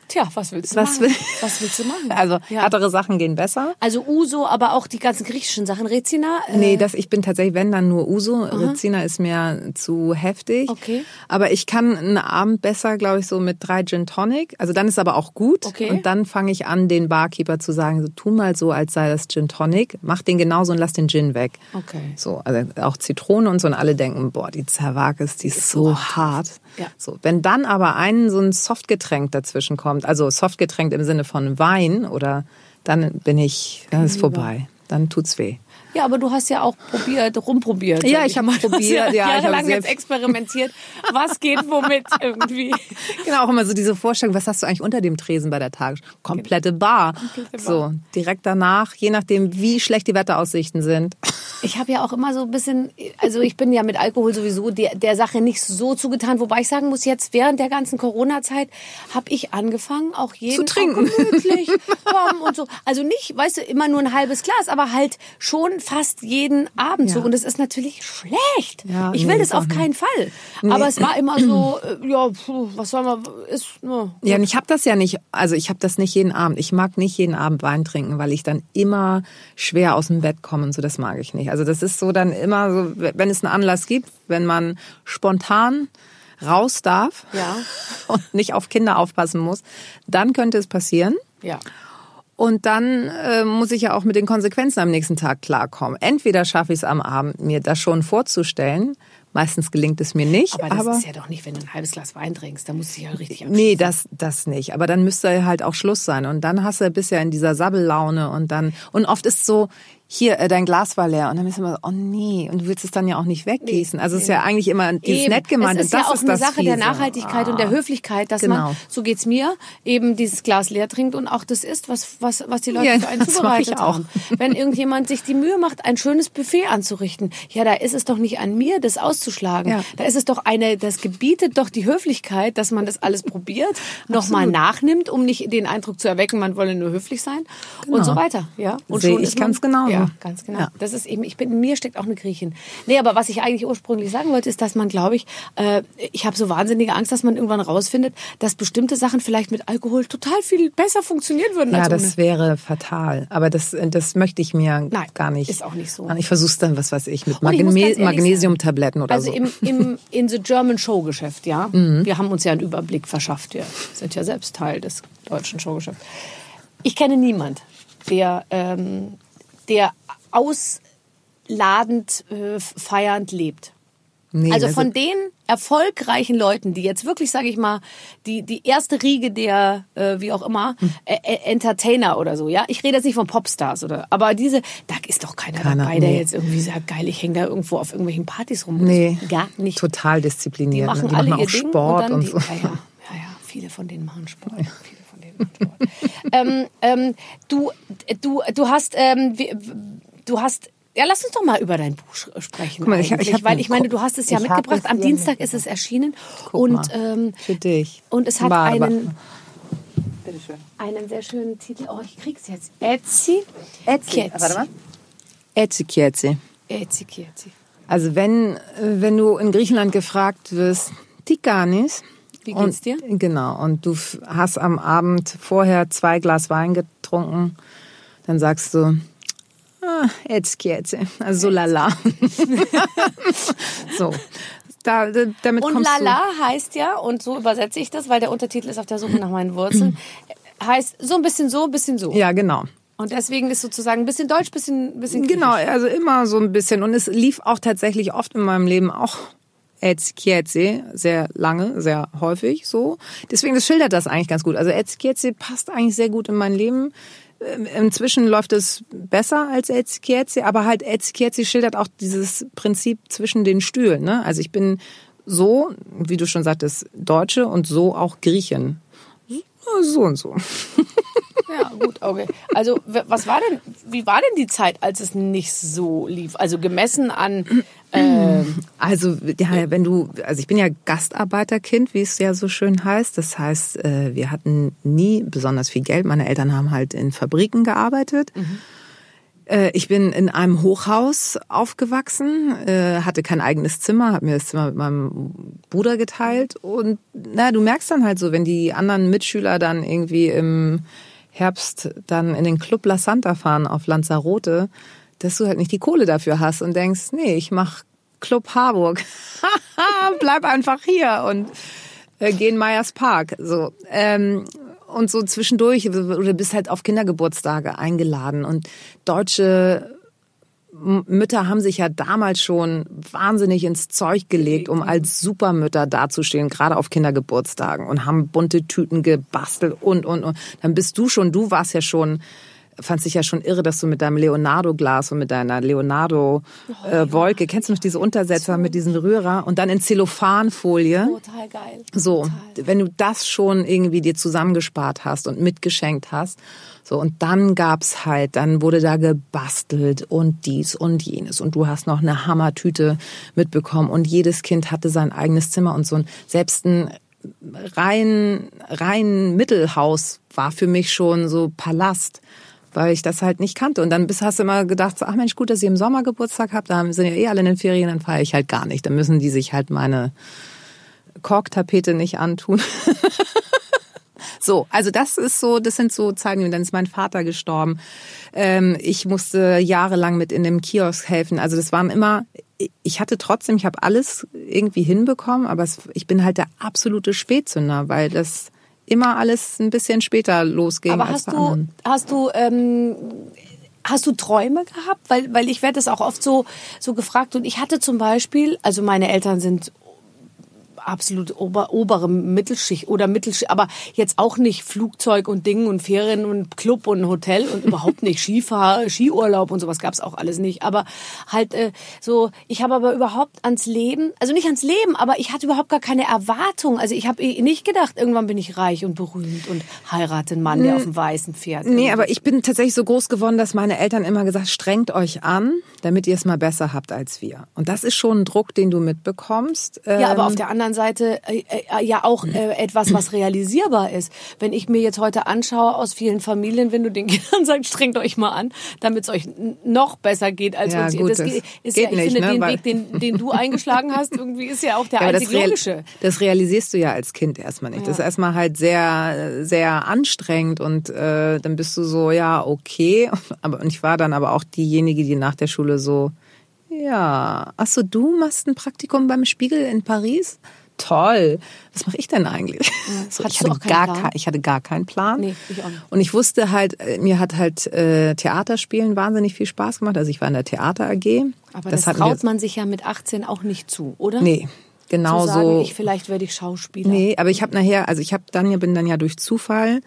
Tja, was willst du Was machen? will- was willst du machen? Also ja. härtere Sachen gehen besser. also Uso, aber auch die ganzen griechischen Sachen. Rezina? Äh, Nee, das, ich bin tatsächlich, wenn dann nur Uso. Rezina ist mir zu heftig. Okay. Aber ich kann einen Abend besser, glaube ich, so mit drei Gin Tonic. Also dann ist aber auch gut. Okay. Und dann fange ich an, den Barkeeper zu sagen, so tu mal so, als sei das Gin Tonic. Mach den genauso und lass den Gin weg. Okay. So, also auch Zitrone und so. Und alle denken, boah, die Zerwakis, die ist so hart. Ja. So, wenn dann aber ein so ein Softgetränk dazwischen kommt, also Softgetränk im Sinne von Wein oder dann bin ich, dann ist vorbei. Dann tut's weh. Ja, aber du hast ja auch probiert, rumprobiert. Ja, ich hab hast probiert, ja, ich hab jahrelang sehr- jetzt experimentiert. Was geht womit irgendwie? Genau, auch immer so diese Vorstellung, was hast du eigentlich unter dem Tresen bei der Tagesschau? Komplette Bar. Komplette Bar. So, direkt danach, je nachdem, wie schlecht die Wetteraussichten sind. Ich habe ja auch immer so ein bisschen, also ich bin ja mit Alkohol sowieso der, der Sache nicht so zugetan, wobei ich sagen muss, jetzt während der ganzen Corona-Zeit habe ich angefangen, auch jeden Zu trinken. Gemütlich komm und so. Also nicht, weißt du, immer nur ein halbes Glas, aber halt schon fast jeden Abend so. Ja. Und das ist natürlich schlecht. Ja, ich nee, will das ist auch auf keinen Fall. Aber es war immer so, äh, ja, was soll man, ist, ne. Ja, und ich habe das ja nicht, also ich habe das nicht jeden Abend. Ich mag nicht jeden Abend Wein trinken, weil ich dann immer schwer aus dem Bett komme und so, das mag ich nicht. Also das ist so dann immer so, wenn es einen Anlass gibt, wenn man spontan raus darf Ja. und nicht auf Kinder aufpassen muss, dann könnte es passieren. Ja. Und dann äh, muss ich ja auch mit den Konsequenzen am nächsten Tag klarkommen. Entweder schaffe ich es am Abend, mir das schon vorzustellen. Meistens gelingt es mir nicht. Aber das ist ja doch nicht, wenn du ein halbes Glas Wein trinkst. Da musst du dich ja richtig Nee, das, das nicht. Aber dann müsste halt auch Schluss sein. Und dann hast du bist ja in dieser Sabbellaune und dann, und oft ist so, hier, äh, dein Glas war leer. Und dann bist du immer so, oh nee. Und du willst es dann ja auch nicht weggießen. Also es ist ja eigentlich immer dieses Eben. nett gemeint. Es ist und das ja auch ist eine Sache der Fiese. Nachhaltigkeit und der Ah. Höflichkeit, dass Genau. man, so geht's mir, eben dieses Glas leer trinkt und auch das isst, was, was, was die Leute Ja, für einen das zubereitet ich auch. haben. Wenn irgendjemand sich die Mühe macht, ein schönes Buffet anzurichten, ja, da ist es doch nicht an mir, das auszuschlagen. Ja. Da ist es doch eine, das gebietet doch die Höflichkeit, dass man das alles probiert, nochmal nachnimmt, um nicht den Eindruck zu erwecken, man wolle nur höflich sein und so weiter. Ja, und Sehe schon ich ist ganz genauso. Ja, ganz genau. Ja. Das ist eben, ich bin, in mir steckt auch eine Griechin. Nee, aber was ich eigentlich ursprünglich sagen wollte, ist, dass man, glaube ich, äh, ich habe so wahnsinnige Angst, dass man irgendwann rausfindet, dass bestimmte Sachen vielleicht mit Alkohol total viel besser funktionieren würden Ja, als ohne. das wäre fatal. Aber das, das möchte ich mir Nein, gar nicht. ist auch nicht so. Ich versuche es dann, was weiß ich, mit Magne Magnesiumtabletten oder Also so. im, im in the German Showgeschäft, ja. Mhm. Wir haben uns ja einen Überblick verschafft. Wir sind ja selbst Teil des deutschen Showgeschäfts. Ich kenne niemand, der, ähm, der ausladend, äh, feiernd lebt. nee, also von den erfolgreichen Leuten, die jetzt wirklich, sage ich mal, die die erste Riege der äh, wie auch immer äh, Entertainer oder so, ja. Ich rede jetzt nicht von Popstars oder, aber diese, da ist doch keiner, Keiner, dabei, der nee. jetzt irgendwie sagt, geil, ich hänge da irgendwo auf irgendwelchen Partys rum. Nee, Das gar nicht. total Die diszipliniert. machen ne? die alle machen auch Sport und, und, dann so. die, ja, ja, ja, ja, viele von denen machen Sport. Viele ähm, ähm, du, du, du hast, ähm, du hast ja, lass uns doch mal über dein Buch sprechen. Guck mal, ich- ich weil ich meine, du hast es ja mitgebracht. es Am Dienstag ist es erschienen Guck und mal. ähm, Für dich. und es hat Warte, einen einen sehr schönen Titel. Oh, ich krieg's jetzt. Etsy. Etsy. Warte mal. Etsy Kietzi. Etsy, Etsy. Also wenn, äh, wenn du in Griechenland gefragt wirst, Tikanis. Wie geht's dir? Genau. Und du hast am Abend vorher zwei Glas Wein getrunken, dann sagst du, ah, Etsy Kietzi. Also so lala. so. Da, da- damit Und Lala heißt ja, und so übersetze ich das, weil der Untertitel ist auf der Suche nach meinen Wurzeln, heißt so ein bisschen so, ein bisschen so. du. Ja, genau. Und deswegen ist sozusagen ein bisschen Deutsch, bisschen, bisschen Genau, also immer so ein bisschen. Und es lief auch tatsächlich oft in meinem Leben auch Etskietze, sehr lange, sehr häufig so. Deswegen, das schildert das eigentlich ganz gut. Also Etskietze passt eigentlich sehr gut in mein Leben. Ähm, Inzwischen läuft es besser als Etskietze, aber halt Etskietze schildert auch dieses Prinzip zwischen den Stühlen. Ne? Also ich bin so, wie du schon sagtest, Deutsche und so auch Griechen. So und so. Ja, gut, okay. Also, was war denn, wie war denn die Zeit, als es nicht so lief? Also gemessen an, ähm, Also ja, wenn du, also ich bin ja Gastarbeiterkind, wie es ja so schön heißt. Das heißt, äh, wir hatten nie besonders viel Geld. Meine Eltern haben halt in Fabriken gearbeitet. Äh, Ich bin in einem Hochhaus aufgewachsen, äh, hatte kein eigenes Zimmer, habe mir das Zimmer mit meinem Bruder geteilt und na, du merkst dann halt so, wenn die anderen Mitschüler dann irgendwie im Herbst dann in den Club La Santa fahren auf Lanzarote, dass du halt nicht die Kohle dafür hast und denkst, nee, ich mach Club Harburg. Bleib einfach hier und äh, geh in Meyers Park. So. Ähm, und so zwischendurch, oder bist halt auf Kindergeburtstage eingeladen. Und deutsche Mütter haben sich ja damals schon wahnsinnig ins Zeug gelegt, um als Supermütter dazustehen, gerade auf Kindergeburtstagen und haben bunte Tüten gebastelt und, und, und. Dann bist du schon, du warst ja schon, fandst dich ja schon irre, dass du mit deinem Leonardo-Glas und mit deiner Leonardo-Wolke, kennst du noch diese Untersetzer mit diesem Rührer und dann in Zellophanfolie? total geil. So, Total. wenn du das schon irgendwie dir zusammengespart hast und mitgeschenkt hast, so und dann gab's halt, dann wurde da gebastelt und dies und jenes und du hast noch eine Hammertüte mitbekommen und jedes Kind hatte sein eigenes Zimmer und so ein selbst ein rein rein Mittelhaus war für mich schon so Palast weil ich das halt nicht kannte. Und dann hast du immer gedacht, ach Mensch, gut, dass ich im Sommer Geburtstag habe, da sind ja eh alle in den Ferien, dann feiere ich halt gar nicht. Dann müssen die sich halt meine Korktapete nicht antun. so, also das ist so, das sind so Zeiten, dann ist mein Vater gestorben. Ähm, ich musste jahrelang mit in dem Kiosk helfen. Also das waren immer ich hatte trotzdem, ich habe alles irgendwie hinbekommen, aber es, ich bin halt der absolute Spätzünder, weil das immer alles ein bisschen später losging Aber hast du, hast du, ähm, hast du Träume gehabt? Weil, weil ich werde das auch oft so, so gefragt. Und ich hatte zum Beispiel, also meine Eltern sind absolut ober, obere Mittelschicht oder Mittelschicht, aber jetzt auch nicht Flugzeug und Ding und Ferien und Club und Hotel und überhaupt nicht Skifahr, Skiurlaub und sowas gab's auch alles nicht. Aber halt äh, so, ich habe aber überhaupt ans Leben, also nicht ans Leben, aber ich hatte überhaupt gar keine Erwartung. Also ich habe nicht gedacht, irgendwann bin ich reich und berühmt und heirate einen Mann, der auf dem weißen Pferd. Nee, aber ich bin tatsächlich so groß geworden, dass meine Eltern immer gesagt, strengt euch an, damit ihr es mal besser habt als wir. Und das ist schon ein Druck, den du mitbekommst. Ja, aber Ähm, auf der anderen Seite äh, äh, ja auch äh, etwas, was realisierbar ist. Wenn ich mir jetzt heute anschaue aus vielen Familien, wenn du den Kindern sagst, strengt euch mal an, damit es euch noch besser geht als Ja, uns. gut, das geht, ist geht ja, ich nicht, finde ne, den weil- Weg, den, den du eingeschlagen hast, irgendwie ist ja auch der Ja, einzig das, logische. das realisierst du ja als Kind erstmal nicht. Das ist erstmal halt sehr, sehr anstrengend und äh, dann bist du so, ja, okay. Aber und ich war dann aber auch diejenige, die nach der Schule so, ja, ach so, du machst ein Praktikum beim Spiegel in Paris? Toll. Was mache ich denn eigentlich? So, Hattest ich, hatte gar kein, ich hatte gar keinen Plan. Nee, ich auch nicht. Und ich wusste halt, äh, mir hat halt äh, Theaterspielen wahnsinnig viel Spaß gemacht. Also ich war in der Theater AG. Aber das, mir- traut man sich ja mit 18 auch nicht zu, oder? Nee, genau Zu sagen, so. ich, vielleicht werde ich Schauspieler. Nee, aber ich habe nachher, also ich habe dann ja bin dann ja durch Zufall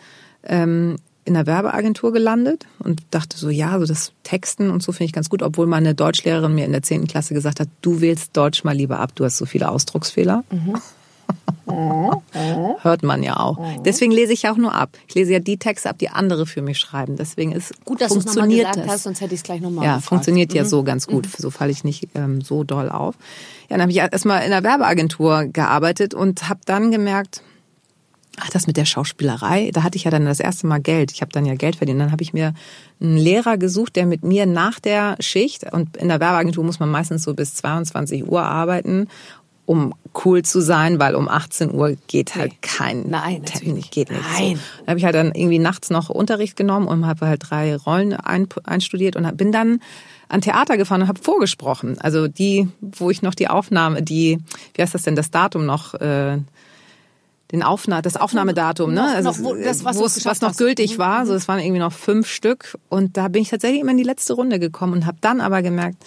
ähm, in der Werbeagentur gelandet und dachte so, ja, so das Texten und so finde ich ganz gut, obwohl meine Deutschlehrerin mir in der 10. Klasse gesagt hat, du wählst Deutsch mal lieber ab, du hast so viele Ausdrucksfehler. Hört man ja auch. Deswegen lese ich ja auch nur ab. Ich lese ja die Texte ab, die andere für mich schreiben. Deswegen ist Gut, dass du es nochmal gesagt das. hast, sonst hätte ich es gleich nochmal Ja, gefragt. funktioniert Mhm. ja so ganz gut. So falle ich nicht ähm, so doll auf. Ja, dann habe ich erstmal in der Werbeagentur gearbeitet und habe dann gemerkt, ach, das mit der Schauspielerei, da hatte ich ja dann das erste Mal Geld. Ich habe dann ja Geld verdient. Dann habe ich mir einen Lehrer gesucht, der mit mir nach der Schicht, und in der Werbeagentur muss man meistens so bis 22 Uhr arbeiten, um cool zu sein, weil um 18 Uhr geht halt kein Nein, Termin, geht nicht. Nein. So. Da habe ich halt dann irgendwie nachts noch Unterricht genommen und habe halt drei Rollen ein, einstudiert und bin dann an Theater gefahren und habe vorgesprochen. Also die, wo ich noch die Aufnahme, die, wie heißt das denn, das Datum noch, äh, den Aufna das Aufnahmedatum, ne? Also noch wo- das, was geschafft was noch hast. Mhm. gültig war. So, es waren irgendwie noch fünf Stück und da bin ich tatsächlich immer in die letzte Runde gekommen und habe dann aber gemerkt,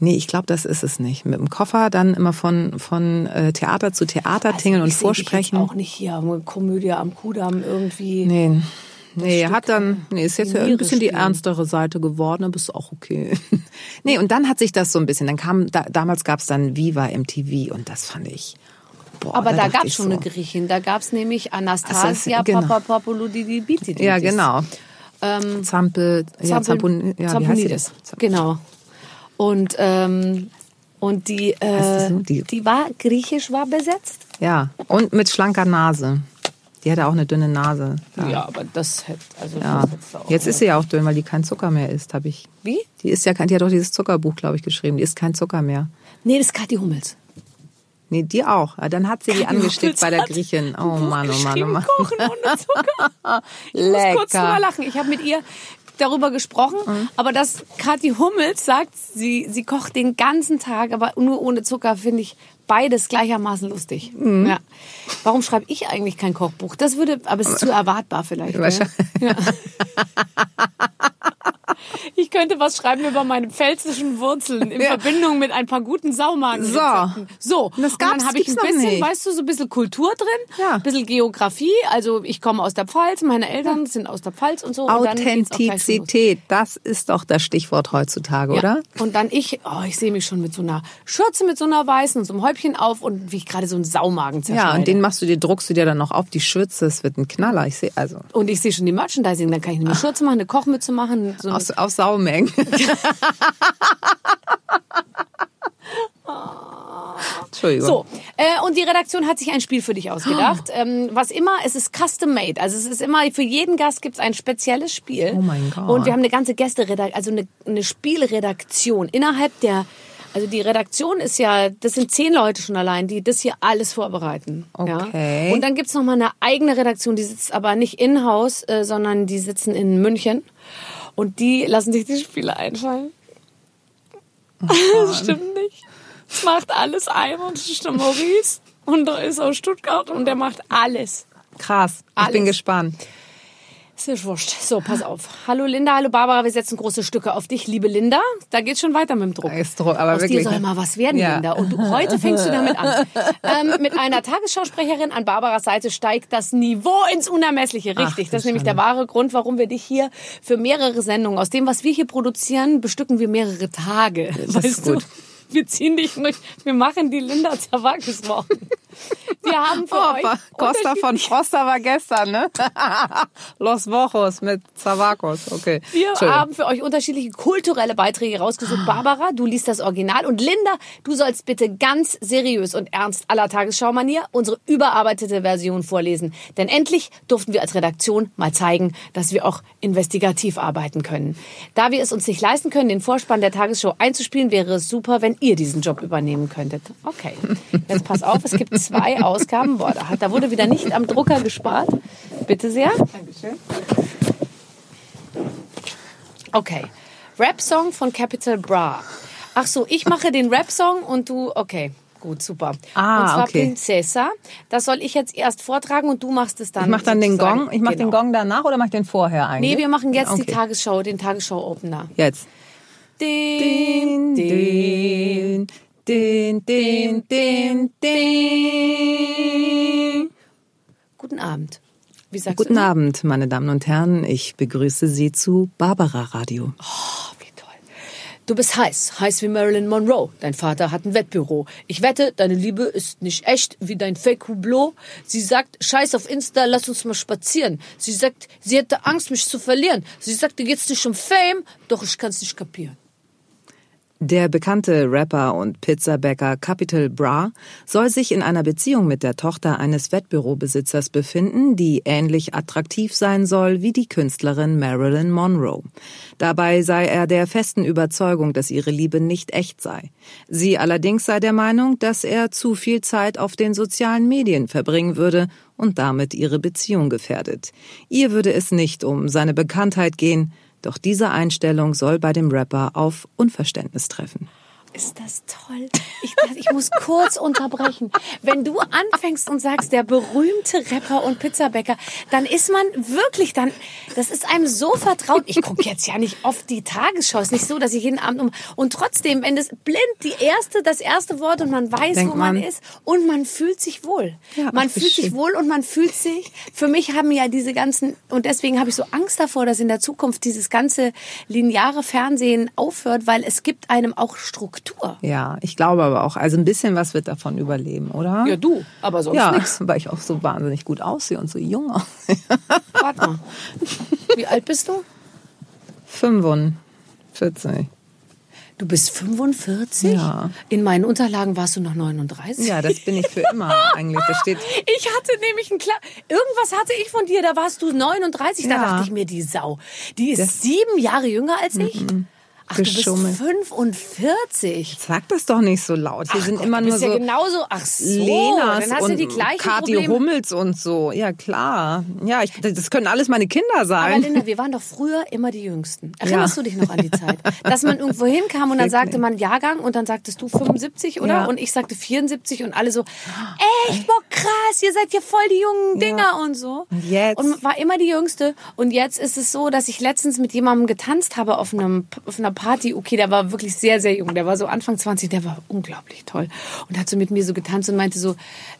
nee, ich glaube, das ist es nicht. Mit dem Koffer dann immer von von äh, Theater zu Theater tingeln und Also ich vorsprechen. Jetzt auch nicht hier, Komödie am Kudamm irgendwie. Nee. Nee, er Stück, hat dann, nee, ist jetzt ja ein bisschen die spielen. ernstere Seite geworden, aber ist auch okay. nee, und dann hat sich das so ein bisschen, dann kam, da, damals gab's dann Viva MTV und das fand ich, boah, Aber da dachte gab es schon so, eine Griechin. Da gab es nämlich Anastasia Also genau. Papapapoulididibitidis. Ja, genau. Ähm, Zampel, ja, Zampon, ja, wie heißt das? Genau. Und, ähm, und die, äh, die so? die, Die- war griechisch, war besetzt. Ja, und mit schlanker Nase. Die hatte auch eine dünne Nase. Ja, aber das hätte, also Ja. das Jetzt ist sie ja auch dünn, weil die kein Zucker mehr isst, habe ich. Wie? Die ist ja kein, die hat doch dieses Zuckerbuch, glaube ich, geschrieben. Die isst kein Zucker mehr. Nee, das ist Kathi Hummels. Nee, die auch. Ja, Dann hat sie die Kathi angesteckt bei der Griechin. Oh Mann, oh Mann, oh Mann. Kochen ohne Zucker. Ich muss kurz drüber lachen. Ich habe mit ihr darüber gesprochen, Mhm. aber dass Kathi Hummels sagt, sie, sie kocht den ganzen Tag, aber nur ohne Zucker, finde ich beides gleichermaßen lustig. Mhm. Ja. Warum schreibe ich eigentlich kein Kochbuch? Das würde, aber es ist zu erwartbar vielleicht. Wahrscheinlich. Ja. Ich könnte was schreiben über meine pfälzischen Wurzeln in Ja. Verbindung mit ein paar guten Saumagen. So. So. Das Und dann habe ich ein bisschen, nicht. weißt du, so ein bisschen Kultur drin, Ja. ein bisschen Geografie. Also ich komme aus der Pfalz, meine Eltern sind aus der Pfalz und so. Authentizität, das ist doch das Stichwort heutzutage, Ja. oder? Und dann ich, oh, ich sehe mich schon mit so einer Schürze, mit so einer weißen und so einem Häubchen auf und wie ich gerade so einen Saumagen zerschneide. Ja, und den machst du dir, druckst du dir dann noch auf die Schürze, es wird ein Knaller. Ich sehe also und ich sehe schon die Merchandising, dann kann ich eine Schürze machen, eine Kochmütze machen. So eine aus, aus Saumengen. Entschuldigung. So, äh, und die Redaktion hat sich ein Spiel für dich ausgedacht. Ähm, was immer, es ist custom made. Also es ist immer, für jeden Gast gibt es ein spezielles Spiel. Oh mein Gott. Und wir haben eine ganze Gästeredaktion, also eine, eine Spielredaktion innerhalb der, also die Redaktion ist ja, das sind zehn Leute schon allein, die das hier alles vorbereiten. Okay. Ja? Und dann gibt's noch mal eine eigene Redaktion, die sitzt aber nicht in-house, äh, sondern die sitzen in München. Und die lassen sich die Spiele einfallen. Oh das stimmt nicht. Es macht alles einer. Das ist der Maurice. Und der ist aus Stuttgart und der macht alles. Krass. Ich Alles. bin gespannt. Ist ja wurscht. So, pass auf. Hallo Linda, hallo Barbara, wir setzen große Stücke auf dich, liebe Linda. Da geht's schon weiter mit dem Druck. Ist Druck, aber Aus wirklich. dir soll mal was werden, Ja. Linda. Und du, heute fängst du damit an. Ähm, mit einer Tagesschausprecherin an Barbaras Seite steigt das Niveau ins Unermessliche. Richtig. Ach, das ist du nämlich der wahre Grund, warum wir dich hier für mehrere Sendungen, aus dem, was wir hier produzieren, bestücken wir mehrere Tage. Das weißt ist gut. du? Wir ziehen dich durch, wir machen die Linda Zawakis Wochen. Wir haben für euch Oh, Costa von Froster war gestern, ne? Los Vojos mit Zavakos, okay. Wir haben für euch unterschiedliche kulturelle Beiträge rausgesucht. Barbara, du liest das Original. Und Linda, du sollst bitte ganz seriös und ernst aller Tagesschau-Manier unsere überarbeitete Version vorlesen. Denn endlich durften wir als Redaktion mal zeigen, dass wir auch investigativ arbeiten können. Da wir es uns nicht leisten können, den Vorspann der Tagesschau einzuspielen, wäre es super, wenn ihr diesen Job übernehmen könntet. Okay, jetzt pass auf, es gibt zwei Ausgaben. Boah, da, hat, da wurde wieder nicht am Drucker gespart. Bitte sehr. Okay. Rap-Song von Capital Bra. Ach so, ich mache den Rap-Song und du, okay. Gut, super. Ah, und zwar okay. Princesa. Das soll ich jetzt erst vortragen und du machst es dann. Ich mach dann den sozusagen. Gong. Ich mach Genau. den Gong danach oder mach ich den vorher eigentlich? Nee, wir machen jetzt die Okay. Tagesschau, den Tagesschau-Opener. Jetzt. Den, den. Den, den, den, den. Guten Abend. Wie sagst Guten du? Abend, meine Damen und Herren. Ich begrüße Sie zu Barbara Radio. Oh, wie toll. Du bist heiß, heiß wie Marilyn Monroe. Dein Vater hat ein Wettbüro. Ich wette, deine Liebe ist nicht echt wie dein Fake-Hublot. Sie sagt, scheiß auf Insta, lass uns mal spazieren. Sie sagt, sie hätte Angst, mich zu verlieren. Sie sagt, dir geht's nicht um Fame, doch ich kann's nicht kapieren. Der bekannte Rapper und Pizzabäcker Capital Bra soll sich in einer Beziehung mit der Tochter eines Wettbürobesitzers befinden, die ähnlich attraktiv sein soll wie die Künstlerin Marilyn Monroe. Dabei sei er der festen Überzeugung, dass ihre Liebe nicht echt sei. Sie allerdings sei der Meinung, dass er zu viel Zeit auf den sozialen Medien verbringen würde und damit ihre Beziehung gefährdet. Ihr würde es nicht um seine Bekanntheit gehen, doch diese Einstellung soll bei dem Rapper auf Unverständnis treffen. Ist das toll? Ich, ich muss kurz unterbrechen. Wenn du anfängst und sagst, der berühmte Rapper und Pizzabäcker, dann ist man wirklich dann, das ist einem so vertraut. Ich gucke jetzt ja nicht oft die Tagesschau. Es ist nicht so, dass ich jeden Abend um, und trotzdem, wenn das blind die erste, das erste Wort und man weiß, Denkt wo man, man- ist und man fühlt sich wohl. Ja, man fühlt sich schön. wohl und man fühlt sich, für mich haben ja diese ganzen, und deswegen habe ich so Angst davor, dass in der Zukunft dieses ganze lineare Fernsehen aufhört, weil es gibt einem auch Struktur. Ja, ich glaube aber auch, also ein bisschen was wird davon überleben, oder? Ja, du, aber sonst Ja, nichts. weil ich auch so wahnsinnig gut aussehe und so jung aussehe. Warte mal. Wie alt bist du? 45. Du bist 45? Ja. In meinen Unterlagen warst du noch 39? Ja, das bin ich für immer eigentlich. Das steht. Ich hatte nämlich ein klar, irgendwas hatte ich von dir, da warst du 39, da Ja. dachte ich mir, die Sau, die ist Das- sieben Jahre jünger als ich. Ach, Geschummelt. du bist 45. Sag das doch nicht so laut. Ach sind Gott, immer nur so ja genauso. Ach so, Lenas dann hast und du die gleichen Kathi Probleme. Hummels und so. Ja, klar. Ja, ich, das können alles meine Kinder Aber sein. Linda, wir waren doch früher immer die Jüngsten. Erinnerst Ja. du dich noch an die Zeit? Dass man irgendwo hinkam und dann sagte man Jahrgang und dann sagtest du 75, oder? Ja. Und ich sagte 74 und alle so, echt, boah, krass, ihr seid ja voll die jungen Dinger und so. Und jetzt? Und war immer die Jüngste. Und jetzt ist es so, dass ich letztens mit jemandem getanzt habe auf, einem, auf einer Party. Okay, der war wirklich sehr, sehr jung. Der war so Anfang 20, der war unglaublich toll. Und hat so mit mir so getanzt und meinte so,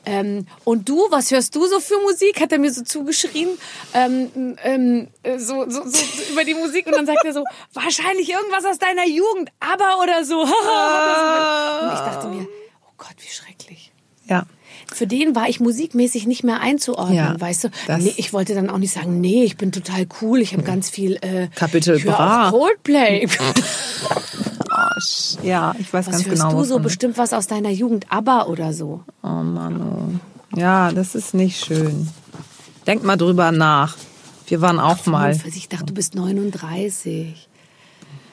ähm, und du, was hörst du so für Musik? Hat er mir so zugeschrien, ähm, ähm, äh, so, so, so über die Musik. Und dann sagt er so, wahrscheinlich irgendwas aus deiner Jugend, aber oder so. und ich dachte mir, oh Gott, wie schrecklich. Ja. Für den war ich musikmäßig nicht mehr einzuordnen, Ja, weißt du? Nee, ich wollte dann auch nicht sagen, nee, ich bin total cool, ich habe ganz viel äh, Capital Bra. Coldplay. Ja, ich weiß Was ganz genau. du so bestimmt was aus deiner Jugend, ABBA oder so? Oh Mann, oh. Ja, das ist nicht schön. Denk mal drüber nach. Wir waren auch mal. 45, Ich dachte, du bist 39.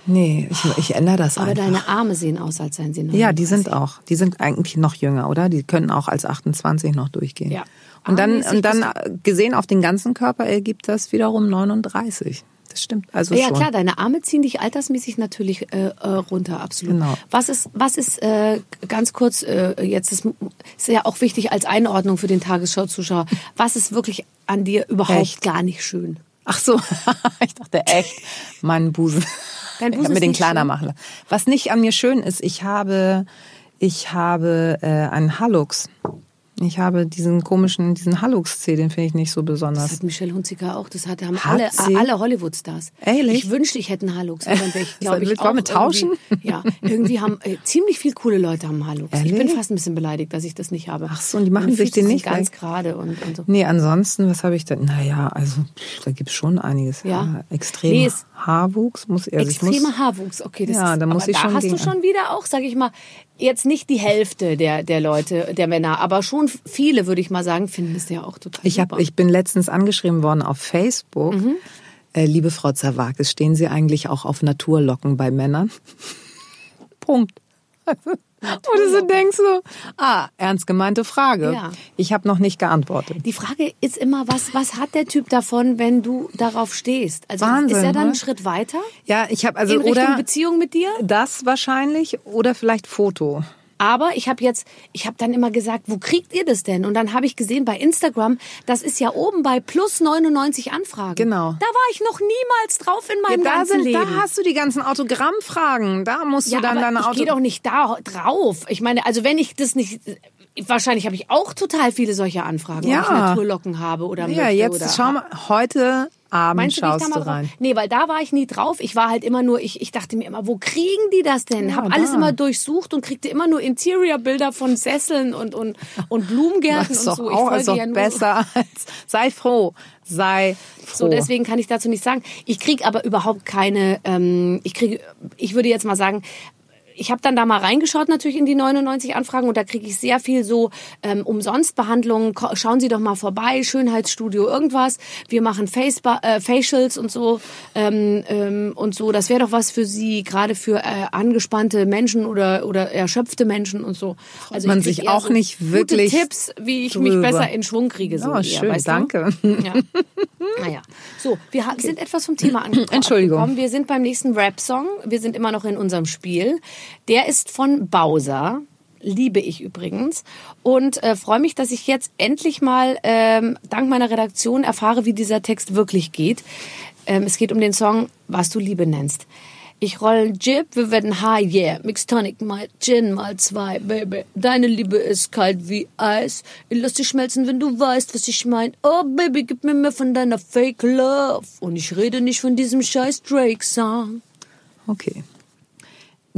Nee, ich, ich ändere das Aber einfach. deine Arme sehen aus, als seien sie 39. Ja, die sind auch. Die sind eigentlich noch jünger, oder? Die können auch als 28 noch durchgehen. Ja. Und dann, und dann gesehen auf den ganzen Körper ergibt das wiederum 39. das stimmt. Also ja, schon. klar, deine Arme ziehen dich altersmäßig natürlich äh, äh, runter, absolut. Genau. Was ist, was ist äh, ganz kurz äh, jetzt, das ist ja auch wichtig als Einordnung für den Tagesschau-Zuschauer, was ist wirklich an dir überhaupt Echt? gar nicht schön? Ach so, ich dachte echt, mein Busen. Dein ich Busen hab mir den kleiner schön? machen lassen. Was nicht an mir schön ist, ich habe, ich habe äh, einen Hallux. Ich habe diesen komischen, diesen Hallux-C, den finde ich nicht so Das besonders. hat Michelle Hunziker auch. Das hat, haben Hat alle, sie? alle Hollywood-Stars. Ehrlich? Ich wünschte, ich hätte einen Halux. aber Dann wäre ich, glaube ich, auch tauschen? irgendwie- Ja, irgendwie haben äh, ziemlich viele coole Leute haben Halux. Ich bin Ehrlich? fast ein bisschen beleidigt, dass ich das nicht habe. Ach so, und die machen Meine sich den nicht ganz weg? gerade und, und so. Nee, ansonsten, was habe ich denn? Naja, also da gibt's schon einiges. Ja. extrem Nee, es- Haarwuchs muss also ich muss, Extremer Haarwuchs, okay. Das Ja, ist, da muss aber ich da schon hast du gegen- schon wieder auch, sage ich mal, jetzt nicht die Hälfte der, der Leute, der Männer, aber schon viele, würde ich mal sagen, finden es ja auch total Ich, hab, super. ich bin letztens angeschrieben worden auf Facebook. Mhm. Äh, liebe Frau Zawakis, stehen Sie eigentlich auch auf Naturlocken bei Männern? Punkt. Du so denkst so, ah, ernst gemeinte Frage. Ja. Ich habe noch nicht geantwortet. Die Frage ist immer, was, was hat der Typ davon, wenn du darauf stehst? Also Wahnsinn, ist er dann einen ne? Schritt weiter Ja, ich habe also in Richtung oder Beziehung mit dir? das wahrscheinlich oder vielleicht Foto. Aber ich habe jetzt, ich habe dann immer gesagt, wo kriegt ihr das denn? Und dann habe ich gesehen bei Instagram, das ist ja oben bei plus 99 Anfragen. Genau. Da war ich noch niemals drauf in meinem da, ganzen sind, da Leben. hast du die ganzen Autogrammfragen. Da musst ja, du dann deine ich Auto. gehe doch nicht da drauf. Ich meine, also wenn ich das nicht, wahrscheinlich habe ich auch total viele solche Anfragen, Ja. ob ich Naturlocken habe oder ja, möchte jetzt oder schau mal, heute Abend Meinst du, schaust mal du drauf? rein. Nee, weil da war ich nie drauf. Ich war halt immer nur, ich, ich dachte mir immer, wo kriegen die das denn? Ja, Hab alles da. immer durchsucht und kriegte immer nur Interior-Bilder von Sesseln und, und, und Blumengärten und so. Ich auch ist doch ja nur- besser als. Sei froh. Sei froh. So, deswegen kann ich dazu nicht sagen. Ich kriege aber überhaupt keine, ähm, ich kriege, ich würde jetzt mal sagen, ich habe dann da mal reingeschaut natürlich in die 99 Anfragen und da kriege ich sehr viel so ähm, Umsonstbehandlungen. Schauen Sie doch mal vorbei, Schönheitsstudio, irgendwas. Wir machen Face äh, Facials und so ähm, ähm, und so. Das wäre doch was für Sie, gerade für äh, angespannte Menschen oder oder erschöpfte Menschen und so. Also man sich auch so nicht gute wirklich Tipps, wie ich mich drüber. besser in Schwung kriege. So Ja, eher, schön, danke. Ja. Naja, so, wir ha- sind etwas vom Thema angekommen. Entschuldigung. Wir sind beim nächsten Rap-Song. Wir sind immer noch in unserem Spiel. Der ist von Bowser. Liebe ich übrigens. Und äh, freue mich, dass ich jetzt endlich mal ähm, dank meiner Redaktion erfahre, wie dieser Text wirklich geht. Ähm, es geht um den Song Was du Liebe nennst. Ich roll Jib, wir werden high, yeah. Mix Tonic mal Gin mal zwei, Baby. Deine Liebe ist kalt wie Eis. Ich lass dich schmelzen, wenn du weißt, was ich mein. Oh, Baby, gib mir mehr von deiner Fake Love. Und ich rede nicht von diesem scheiß Drake-Song. Okay.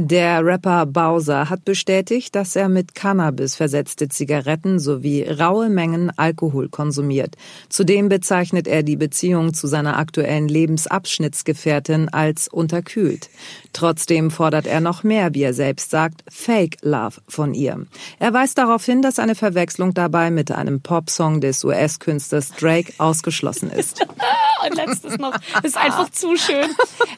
Der Rapper Bowser hat bestätigt, dass er mit Cannabis versetzte Zigaretten sowie raue Mengen Alkohol konsumiert. Zudem bezeichnet er die Beziehung zu seiner aktuellen Lebensabschnittsgefährtin als unterkühlt. Trotzdem fordert er noch mehr, wie er selbst sagt, Fake Love von ihr. Er weist darauf hin, dass eine Verwechslung dabei mit einem Popsong des US-Künstlers Drake ausgeschlossen ist. Und letztes noch. Das ist einfach zu schön.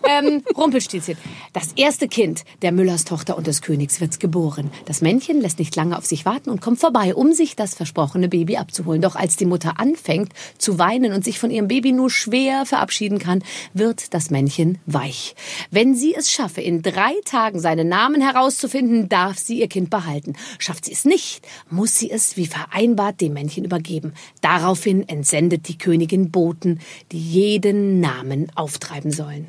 Ähm, Rumpelstilzchen. Das erste Kind der Müllers Tochter und des Königs wird geboren. Das Männchen lässt nicht lange auf sich warten und kommt vorbei, um sich das versprochene Baby abzuholen. Doch als die Mutter anfängt zu weinen und sich von ihrem Baby nur schwer verabschieden kann, wird das Männchen weich. Wenn sie es schaffe, in drei Tagen seinen Namen herauszufinden, darf sie ihr Kind behalten. Schafft sie es nicht, muss sie es wie vereinbart dem Männchen übergeben. Daraufhin entsendet die Königin Boten, die jeden Namen auftreiben sollen.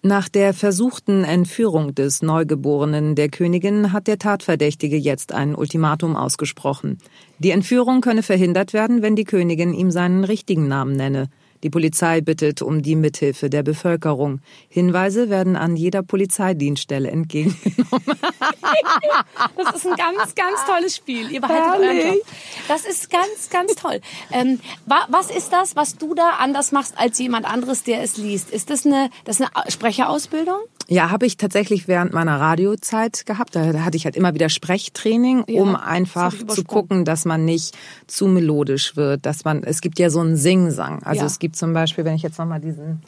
Nach der versuchten Entführung des Neugeborenen der Königin hat der Tatverdächtige jetzt ein Ultimatum ausgesprochen. Die Entführung könne verhindert werden, wenn die Königin ihm seinen richtigen Namen nenne. Die Polizei bittet um die Mithilfe der Bevölkerung. Hinweise werden an jeder Polizeidienststelle entgegengenommen. Das ist ein ganz, ganz tolles Spiel. Ihr behaltet euren. Job. Das ist ganz, ganz toll. Ähm, wa was ist das, was du da anders machst als jemand anderes, der es liest? Ist das eine, das eine Sprecherausbildung? Ja, habe ich tatsächlich während meiner Radiozeit gehabt. Da hatte ich halt immer wieder Sprechtraining, Ja, um einfach zu gucken, dass man nicht zu melodisch wird, dass man, es gibt ja so einen Singsang. Also Ja. es gibt zum Beispiel, wenn ich jetzt nochmal diesen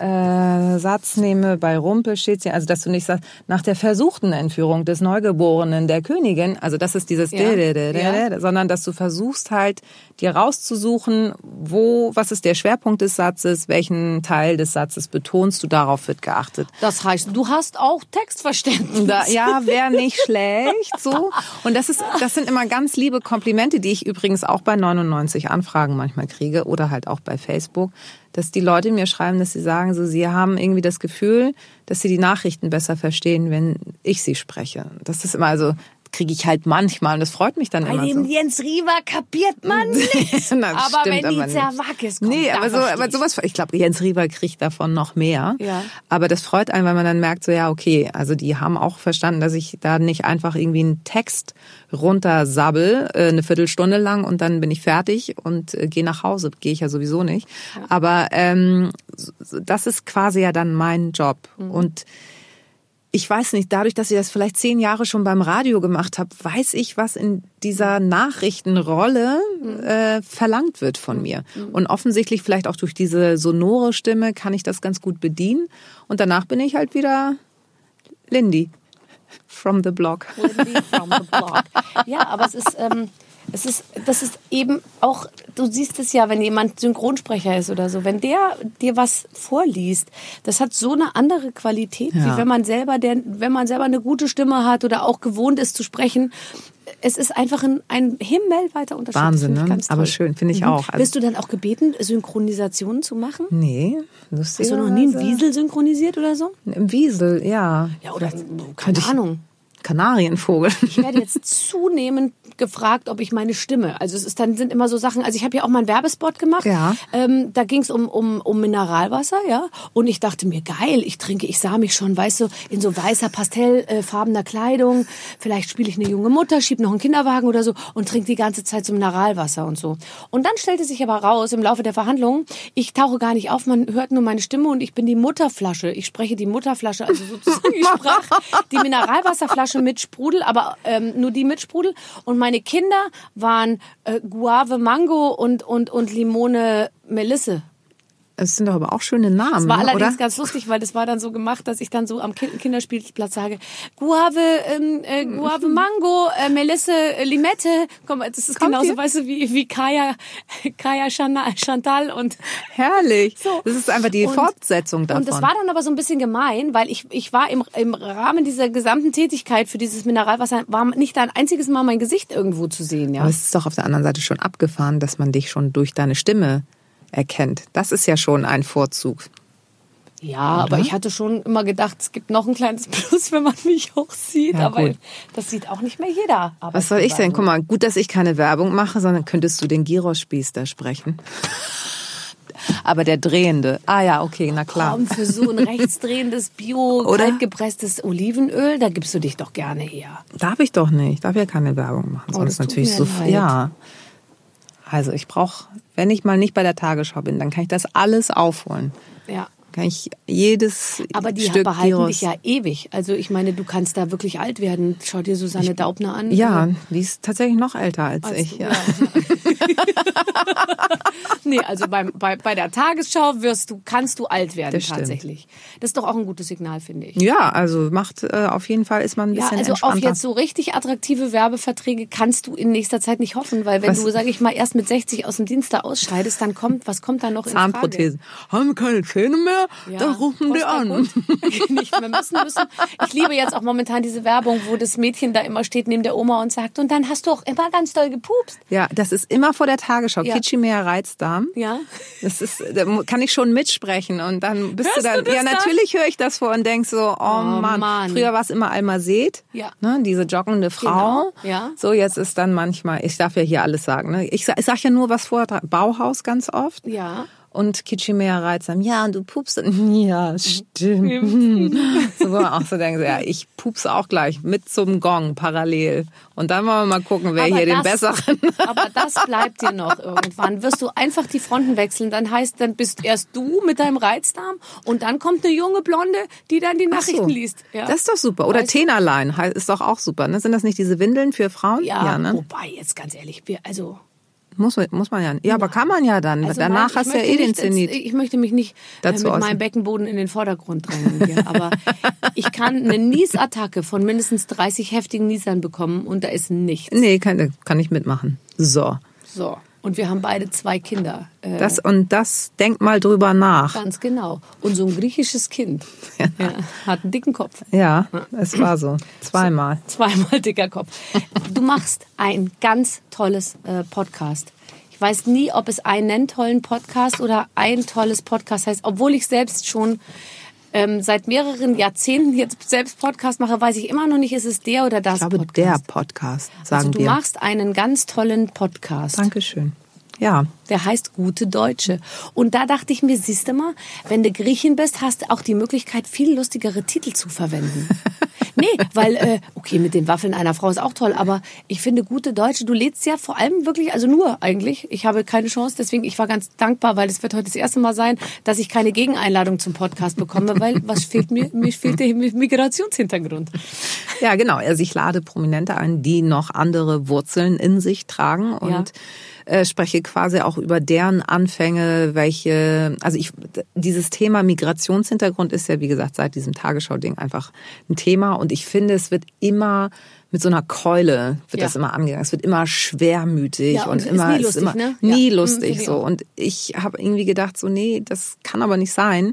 äh, Satz nehme, bei Rumpel steht ja, also dass du nicht sagst, nach der versuchten Entführung des Neugeborenen der Königin, also das ist dieses, Ja. dä- dä- dä- Ja. sondern dass du versuchst halt dir rauszusuchen, wo, was ist der Schwerpunkt des Satzes, welchen Teil des Satzes betonst du, darauf wird geachtet. Das heißt, du hast auch Textverständnis. Da, ja, wäre nicht schlecht, so. Und das ist, das sind immer ganz liebe Komplimente, die ich übrigens auch bei 99 Anfragen manchmal kriege oder halt auch bei Facebook, dass die Leute mir schreiben, dass sie sagen, so, sie haben irgendwie das Gefühl, dass sie die Nachrichten besser verstehen, wenn ich sie spreche. Das ist immer also, kriege ich halt manchmal und das freut mich dann Bei immer dem so. Jens Riewer kapiert man nicht. Na, aber stimmt wenn die. Zerwakis kommt, Nee, aber, so, aber ich. sowas, ich glaube, Jens Riewer kriegt davon noch mehr. Ja. Aber das freut einen, weil man dann merkt, so ja, okay, also die haben auch verstanden, dass ich da nicht einfach irgendwie einen Text runtersabbel, äh, eine Viertelstunde lang und dann bin ich fertig und äh, gehe nach Hause. Gehe ich ja sowieso nicht. Aber ähm, das ist quasi ja dann mein Job. Mhm. Und ich weiß nicht, dadurch, dass ich das vielleicht zehn Jahre schon beim Radio gemacht habe, weiß ich, was in dieser Nachrichtenrolle äh, verlangt wird von mir. Und offensichtlich vielleicht auch durch diese sonore Stimme kann ich das ganz gut bedienen. Und danach bin ich halt wieder Lindy from the block. Wendy from the block. Ja, aber es ist, ähm, es ist, das ist eben auch, du siehst es ja, wenn jemand Synchronsprecher ist oder so, wenn der dir was vorliest, das hat so eine andere Qualität, Ja. wie wenn man selber, der, wenn man selber eine gute Stimme hat oder auch gewohnt ist zu sprechen. Es ist einfach ein, ein himmelweiter Unterschied. Wahnsinn, ne? Aber schön, finde ich Mhm. auch. Also- Bist du dann auch gebeten, Synchronisationen zu machen? Nee, Hast du noch nie einen Wiesel synchronisiert oder so? Im Wiesel, ja. Ja, oder keine Ahnung. Kanarienvogel. Ich werde jetzt zunehmend gefragt, ob ich meine Stimme. Also es ist dann sind immer so Sachen. Also ich habe ja auch mal einen Werbespot gemacht. Ja. Ähm, da ging es um, um, um Mineralwasser, ja. Und ich dachte mir, geil, ich trinke, ich sah mich schon, weißt du, in so weißer pastellfarbener Kleidung. Vielleicht spiele ich eine junge Mutter, schieb noch einen Kinderwagen oder so und trinke die ganze Zeit so Mineralwasser und so. Und dann stellte sich aber raus im Laufe der Verhandlungen, ich tauche gar nicht auf, man hört nur meine Stimme und ich bin die Mutterflasche. Ich spreche die Mutterflasche, also sozusagen, ich sprach die Mineralwasserflasche mit Sprudel, aber ähm, nur die mit Sprudel. Und meine Kinder waren äh, Guave Mango und, und, und Limone Melisse. Es sind doch aber auch schöne Namen, Das war allerdings oder? ganz lustig, weil das war dann so gemacht, dass ich dann so am Kind Kinderspielplatz sage, Guave, ähm, äh, Guave Mango, äh, Melisse, äh, Limette. Komm, das ist Kommt genauso, ihr? weißt du, wie, wie Kaya, Kaya Chantal und Herrlich. So. Das ist einfach die Und- Fortsetzung davon. Und das war dann aber so ein bisschen gemein, weil ich, ich war im, im Rahmen dieser gesamten Tätigkeit für dieses Mineralwasser, war nicht ein einziges Mal mein Gesicht irgendwo zu sehen, ja. Aber es ist doch auf der anderen Seite schon abgefahren, dass man dich schon durch deine Stimme erkennt. Das ist ja schon ein Vorzug. Ja, aber ich hatte schon immer gedacht, es gibt noch ein kleines Plus, wenn man mich auch sieht. Ja, aber gut. das sieht auch nicht mehr jeder. Was soll ich denn? Guck mal, gut, dass ich keine Werbung mache, sondern könntest du den Gyros-Spieß da sprechen. Aber der drehende. Ah ja, okay, na klar. Komm, für so ein rechtsdrehendes Bio, Oder? kaltgepresstes Olivenöl, da gibst du dich doch gerne her. Darf ich doch nicht. Darf ja keine Werbung machen. Oh, Sonst das tut natürlich so. leid. Ja. Also ich brauche, wenn ich mal nicht bei der Tagesschau bin, dann kann ich das alles aufholen. Ja. Kann ich jedes Aber die Stück behalten Gyros. dich ja ewig. Also ich meine, du kannst da wirklich alt werden. Schau dir Susanne Daubner an. Ja, die ist tatsächlich noch älter als, als ich. du, Ja. nee, also beim, bei, bei der Tagesschau wirst du, kannst du alt werden Das stimmt. tatsächlich. Das ist doch auch ein gutes Signal, finde ich. ja, also macht äh, auf jeden Fall ist man ein Ja, bisschen also auf jetzt so richtig attraktive Werbeverträge kannst du in nächster Zeit nicht hoffen, weil wenn Was? du, sage ich mal, erst mit 60 aus dem Dienst da ausscheidest, dann kommt, was kommt da noch in Zahnprothesen. Haben wir keine Zähne mehr? Frage? Dann rufen die an. Nicht mehr müssen müssen. Ich liebe jetzt auch momentan diese Werbung, wo das Mädchen da immer steht neben der Oma und sagt, und dann hast du auch immer ganz doll gepupst. Ja, das ist immer vor der Tagesschau. Ja. Kitschimea Reizdarm. Ja. Das ist, da kann ich schon mitsprechen und dann bist Hörst du dann, du ja natürlich höre ich das vor und denk so, oh, Mann. Mann. Früher war es immer Alma Seed, Ja. ne, diese joggende Frau. Genau, ja. So jetzt ist dann manchmal, ich darf ja hier alles sagen, ne? ich, ich sag ja nur was vor, Bauhaus ganz oft. Ja. Und Kitschimea Reizdarm, ja, und du pupst. Ja, stimmt. so, wo man auch so denkt, ja, ich pupse auch gleich mit zum Gong parallel. Und dann wollen wir mal gucken, wer Aber hier den das- besseren Aber das bleibt dir noch irgendwann. Wirst du einfach die Fronten wechseln, dann heißt, dann bist erst du mit deinem Reizdarm und dann kommt eine junge Blonde, die dann die Ach Nachrichten so. liest. Ja. Das ist doch super. Oder Weißt? Tenerlein ist doch auch super. Ne? Sind das nicht diese Windeln für Frauen? ja, ne? wobei, jetzt ganz ehrlich, wir, also Muss, man- muss man ja. Ja, aber kann man ja dann. Also Danach nein, hast du ja eh den Zenit. Ich möchte mich nicht äh, Dazu mit meinem Beckenboden in den Vordergrund drängen hier, aber ich kann eine Niesattacke von mindestens 30 heftigen Niesern bekommen und da ist nichts. Nee, kann, kann ich mitmachen. So. So. Und wir haben beide zwei Kinder. Äh, Das, und das, denk mal drüber nach. ganz genau. Und so ein griechisches Kind ja. hat einen dicken Kopf. Ja, es war so. Zweimal. Zweimal dicker Kopf. Du machst ein ganz tolles äh, Podcast. Ich weiß nie, ob es einen tollen Podcast oder ein tolles Podcast heißt. Obwohl ich selbst schon ähm, seit mehreren Jahrzehnten jetzt selbst Podcast mache, weiß ich immer noch nicht, ist es der oder das Ich glaube, Podcast. der Podcast, sagen also du wir. machst einen ganz tollen Podcast. Dankeschön. Ja, Der heißt Gute Deutsche. Und da dachte ich mir, siehst du mal, wenn du Griechin bist, hast du auch die Möglichkeit, viel lustigere Titel zu verwenden. nee, weil, äh, okay, mit den Waffeln einer Frau ist auch toll, aber ich finde Gute Deutsche, du lädst ja vor allem wirklich, also nur eigentlich, ich habe keine Chance, deswegen, ich war ganz dankbar, weil es wird heute das erste Mal sein, dass ich keine Gegeneinladung zum Podcast bekomme, weil was fehlt mir? Mir fehlt der Migrationshintergrund. ja, genau. Also ich lade Prominente ein, die noch andere Wurzeln in sich tragen und Ja. Äh, spreche quasi auch über deren Anfänge, welche, also ich, dieses Thema Migrationshintergrund ist ja, wie gesagt, seit diesem Tagesschau-Ding einfach ein Thema und ich finde, es wird immer mit so einer Keule wird Ja. das immer angegangen. Es wird immer schwermütig Ja, und und, ist immer nie lustig, immer ne? nie Ja. Mhm, lustig ich so. auch. Und ich habe irgendwie gedacht, so nee, das kann aber nicht sein.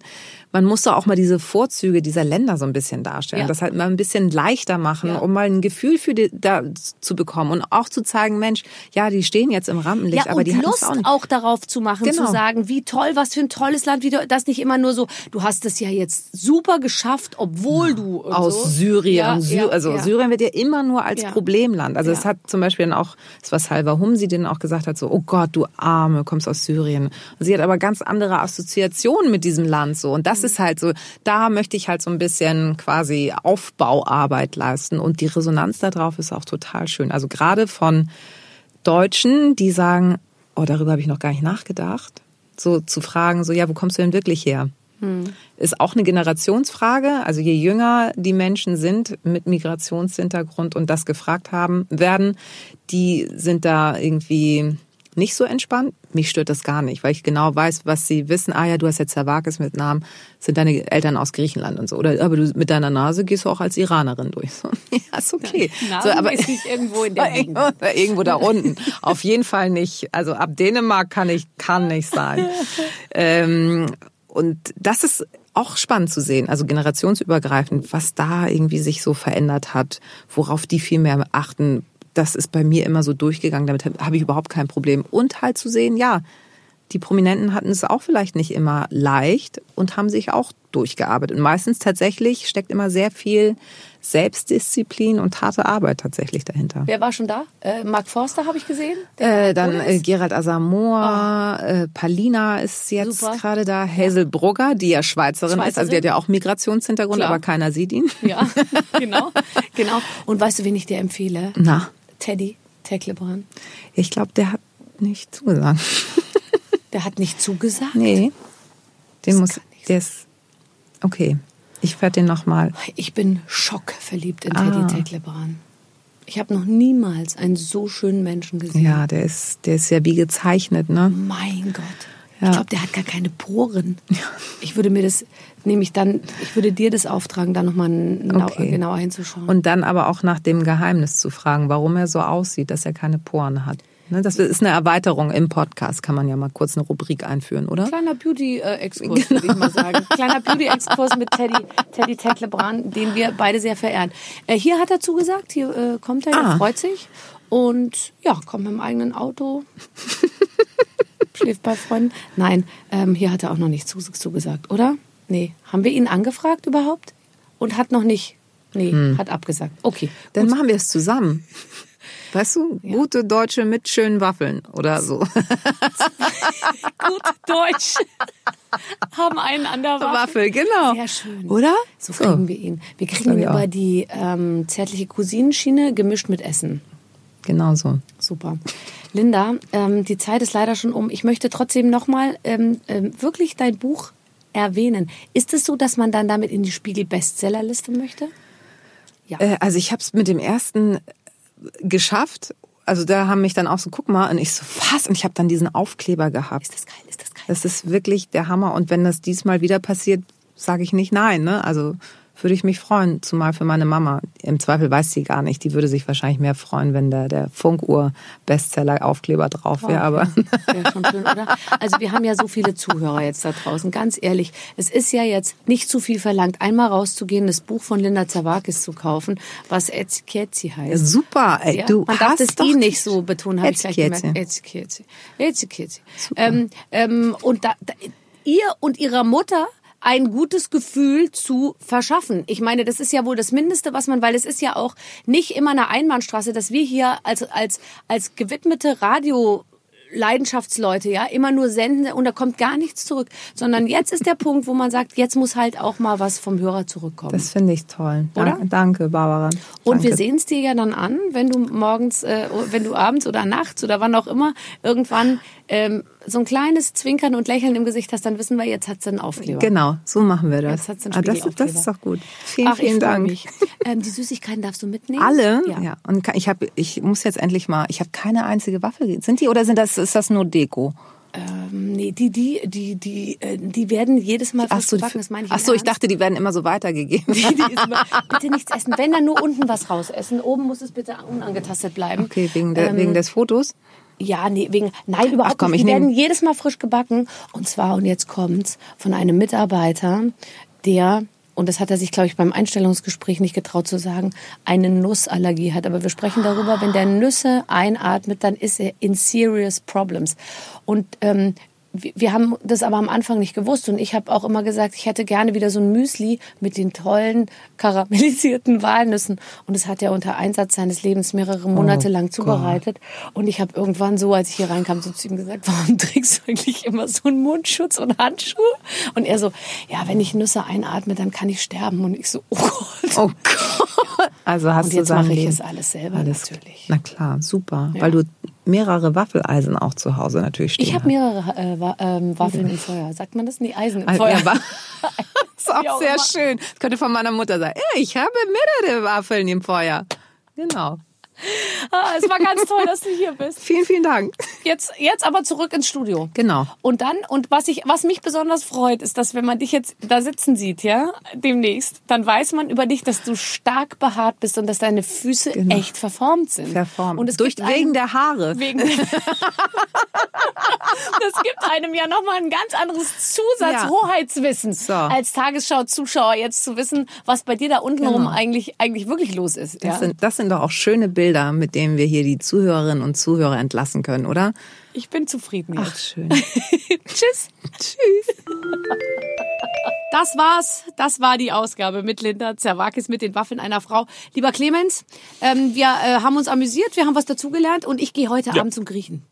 Man muss doch auch mal diese Vorzüge dieser Länder so ein bisschen darstellen. Ja. Das halt mal ein bisschen leichter machen, Ja. um mal ein Gefühl für die da zu bekommen und auch zu zeigen, Mensch, ja, die stehen jetzt im Rampenlicht, Ja, aber und die Lust auch auch, nicht. darauf zu machen, Genau. zu sagen, wie toll, was für ein tolles Land, wie du, das nicht immer nur so, du hast es ja jetzt super geschafft, obwohl du aus so. Syrien. Sy also. Syrien wird ja immer nur als. Problemland. Also es hat zum Beispiel dann auch, es war Salva Humsi, den auch gesagt hat, so, oh Gott, du Arme, kommst aus Syrien. Und sie hat aber ganz andere Assoziationen mit diesem Land so. Und das Ist halt so, da möchte ich halt so ein bisschen quasi Aufbauarbeit leisten. Und die Resonanz darauf ist auch total schön. Also gerade von Deutschen, die sagen, oh, darüber habe ich noch gar nicht nachgedacht. So zu fragen, so, ja, wo kommst du denn wirklich her? Ist auch eine Generationsfrage. Also je jünger die Menschen sind mit Migrationshintergrund und das gefragt haben werden, die sind da irgendwie nicht so entspannt. Mich stört das gar nicht, weil ich genau weiß, was sie wissen. Ah ja, du hast jetzt Zerwakis mit Namen, sind deine Eltern aus Griechenland und so. Oder aber du mit deiner Nase gehst du auch als Iranerin durch. So, ja, ist okay. Nase so, aber ist nicht irgendwo in der irgendwo, irgendwo da unten. Auf jeden Fall nicht. Also ab Dänemark kann ich kann nicht sein. Ähm, und das ist auch spannend zu sehen, also generationsübergreifend, was da irgendwie sich so verändert hat, worauf die viel mehr achten. Das ist bei mir immer so durchgegangen, damit habe hab ich überhaupt kein Problem. Und halt zu sehen, ja, die Prominenten hatten es auch vielleicht nicht immer leicht und haben sich auch durchgearbeitet. Und meistens tatsächlich steckt immer sehr viel Selbstdisziplin und harte Arbeit tatsächlich dahinter. Wer war schon da? Äh, Mark Forster habe ich gesehen. Äh, dann äh. Gerald Asamoah, äh, Palina ist jetzt gerade da, Hazel Brugger, die ja Schweizerin, ist, also Schweizerin. die hat ja auch Migrationshintergrund, Klar. aber keiner sieht ihn. Ja, genau, genau. Und weißt du, wen ich dir empfehle? Na, Teddy Tecklebrand. ich glaube, der hat nicht zugesagt. Der hat nicht zugesagt. Nee, den Das muss, der ist, okay, ich werde den nochmal, Ich bin schockverliebt in Ah. Teddy Tecklebrand. Ich habe noch niemals einen so schönen Menschen gesehen. ja, der ist, der ist ja wie gezeichnet, ne? Mein Gott. Ja. Ich glaube, der hat gar keine Poren. Ich würde mir das, nehme ich dann, ich würde dir das auftragen, da nochmal Okay. genauer hinzuschauen. Und dann aber auch nach dem Geheimnis zu fragen, warum er so aussieht, dass er keine Poren hat. Ne, Das ist eine Erweiterung im Podcast, kann man ja mal kurz eine Rubrik einführen, oder? Kleiner Beauty-Exkurs, würde ich mal sagen. Kleiner Beauty-Exkurs mit Teddy, Teddy Tecklebrand, den wir beide sehr verehren. Äh, hier hat er zugesagt, hier äh, kommt er, er Ah. freut sich. Und ja, kommt mit dem eigenen Auto. Schläft bei Freunden. Nein, ähm, hier hat er auch noch nicht zugesagt, oder? Nee. Haben wir ihn angefragt überhaupt? Und hat noch nicht. Nee, Hm. hat abgesagt. Okay. Dann machen wir es zusammen. Weißt du, gute Deutsche mit schönen Waffeln oder so. Gut Deutsch. Haben einen an der Waffe. Waffel, genau. Sehr schön. Oder? So kriegen wir ihn. Wir kriegen ihn über die ähm, zärtliche Cousinenschiene gemischt mit Essen. Genau so. Super. Linda, ähm, die Zeit ist leider schon um. Ich möchte trotzdem nochmal ähm, ähm, wirklich dein Buch erwähnen. Ist es so, dass man dann damit in die Spiegel-Bestsellerliste möchte? Ja. Äh, also ich habe es mit dem ersten geschafft. Also da haben mich dann auch so, guck mal, und ich so, was? Und ich habe dann diesen Aufkleber gehabt. ist das geil? Ist das geil? Das ist wirklich der Hammer. Und wenn das diesmal wieder passiert, sage ich nicht nein. Ne? Also würde ich mich freuen, zumal für meine Mama. Im Zweifel weiß sie gar nicht. Die würde sich wahrscheinlich mehr freuen, wenn da der Funkuhr-Bestseller-Aufkleber drauf wäre. Aber Wäre schon schön, oder? Also wir haben ja so viele Zuhörer jetzt da draußen. Ganz ehrlich, es ist ja jetzt nicht zu viel verlangt, einmal rauszugehen, das Buch von Linda Zawakis zu kaufen, was Etzikietzi heißt. super, ey, Ja, du man darf hast das doch I nicht so betonen, habe ich gleich gemerkt. Etzikietzi. Etzikietzi. Ähm, ähm, und da, da, ihr und ihrer Mutter ein gutes Gefühl zu verschaffen. Ich meine, das ist ja wohl das Mindeste, was man, weil es ist ja auch nicht immer eine Einbahnstraße, dass wir hier als, als, als gewidmete Radio Leidenschaftsleute, ja, immer nur senden und da kommt gar nichts zurück, sondern jetzt ist der Punkt, wo man sagt, jetzt muss halt auch mal was vom Hörer zurückkommen. Das finde ich toll. Oder? Danke, Barbara. Und danke. wir sehen es dir ja dann an, wenn du morgens, äh, wenn du abends oder nachts oder wann auch immer irgendwann ähm, so ein kleines Zwinkern und Lächeln im Gesicht hast, dann wissen wir, jetzt hat sie einen Aufkleber. Genau, so machen wir das. Jetzt einen Ah, das, das ist doch gut. Vielen, Ach, vielen Dank. Ähm, die Süßigkeiten darfst du mitnehmen? Alle? Ja. Und ich habe, ich muss jetzt endlich mal, ich habe keine einzige Waffel. Sind die oder sind das, ist das nur Deko? Ähm, nee, die, die, die, die, äh, die werden jedes Mal frisch gebacken, das meine ich ach so, ich dachte, die werden immer so weitergegeben. Immer, bitte nichts essen. Wenn dann nur unten was rausessen. Oben muss es bitte unangetastet bleiben. Okay, wegen, der, Ähm, wegen des Fotos? Ja, nee, wegen, nein, überhaupt Ach komm, nicht. ich Die werden jedes Mal frisch gebacken. Und zwar, und jetzt kommt's, von einem Mitarbeiter, der, und das hat er sich, glaube ich, beim Einstellungsgespräch nicht getraut zu sagen, eine Nussallergie hat. Aber wir sprechen darüber, wenn der Nüsse einatmet, dann ist er in serious problems. Und ähm, wir haben das aber am Anfang nicht gewusst und ich habe auch immer gesagt, ich hätte gerne wieder so ein Müsli mit den tollen karamellisierten Walnüssen und es hat er unter Einsatz seines Lebens mehrere Monate lang zubereitet und ich habe irgendwann so, als ich hier reinkam, so zu ihm gesagt, warum trägst du eigentlich immer so einen Mundschutz und Handschuhe? Und er so, ja, wenn ich Nüsse einatme, dann kann ich sterben und ich so, oh Gott. Oh Gott. Also hast Und jetzt mache ich es alles selber Alles- natürlich. Na klar, super. Ja. Weil du mehrere Waffeleisen auch zu Hause natürlich stehen Ich habe mehrere äh, Wa- ähm, Waffeln im Feuer. Sagt man das? Nee, Eisen im Ah, Feuer. ja, Das ist auch auch sehr schön. Das könnte von meiner Mutter sein. Ja, ich habe mehrere Waffeln im Feuer. Genau. Ah, es war ganz toll, dass du hier bist. Vielen, vielen Dank. Jetzt, jetzt aber zurück ins Studio. Genau. Und dann, und was ich, was mich besonders freut, ist, dass wenn man dich jetzt da sitzen sieht, ja, demnächst, dann weiß man über dich, dass du stark behaart bist und dass deine Füße Genau. echt verformt sind. Verformt. Und es Durch, gibt wegen einem, der Haare. wegen das gibt einem ja nochmal ein ganz anderes Zusatz Ja. So. als Tagesschau-Zuschauer jetzt zu wissen, was bei dir da unten rum eigentlich, eigentlich wirklich los ist. Das, Ja? sind, das sind doch auch schöne Bilder, mit denen wir hier die Zuhörerinnen und Zuhörer entlassen können, oder? Ich bin zufrieden Ach, jetzt. schön. Tschüss. Tschüss. Das war's. Das war die Ausgabe mit Linda Zerwakis mit den Waffeln einer Frau. Lieber Clemens, ähm, wir äh, haben uns amüsiert, wir haben was dazugelernt und ich gehe heute Ja. Abend zum Griechen.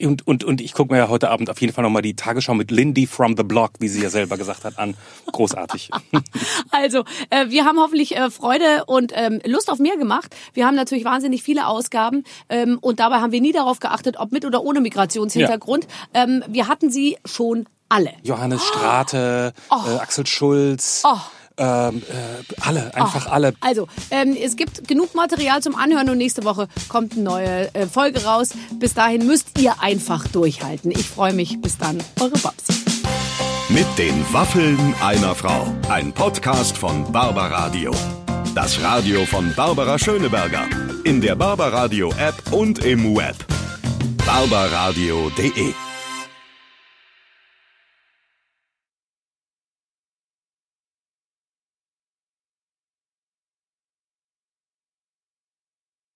Und, und, und ich gucke mir ja heute Abend auf jeden Fall nochmal die Tagesschau mit Lindy from the Block, wie sie ja selber gesagt hat, an. Großartig. Also, äh, wir haben hoffentlich äh, Freude und ähm, Lust auf mehr gemacht. Wir haben natürlich wahnsinnig viele Ausgaben ähm, und dabei haben wir nie darauf geachtet, ob mit oder ohne Migrationshintergrund. Ähm, wir hatten sie schon alle. Johannes Strate, äh, Axel Schulz, Oh. Ähm, äh, alle, einfach alle. Also, ähm, es gibt genug Material zum Anhören und nächste Woche kommt eine neue äh, Folge raus. Bis dahin müsst ihr einfach durchhalten. Ich freue mich. Bis dann. Eure Babsi. Mit den Waffeln einer Frau. Ein Podcast von Barbaradio. Das Radio von Barbara Schöneberger. In der Barbaradio App und im Web. barbaradio.de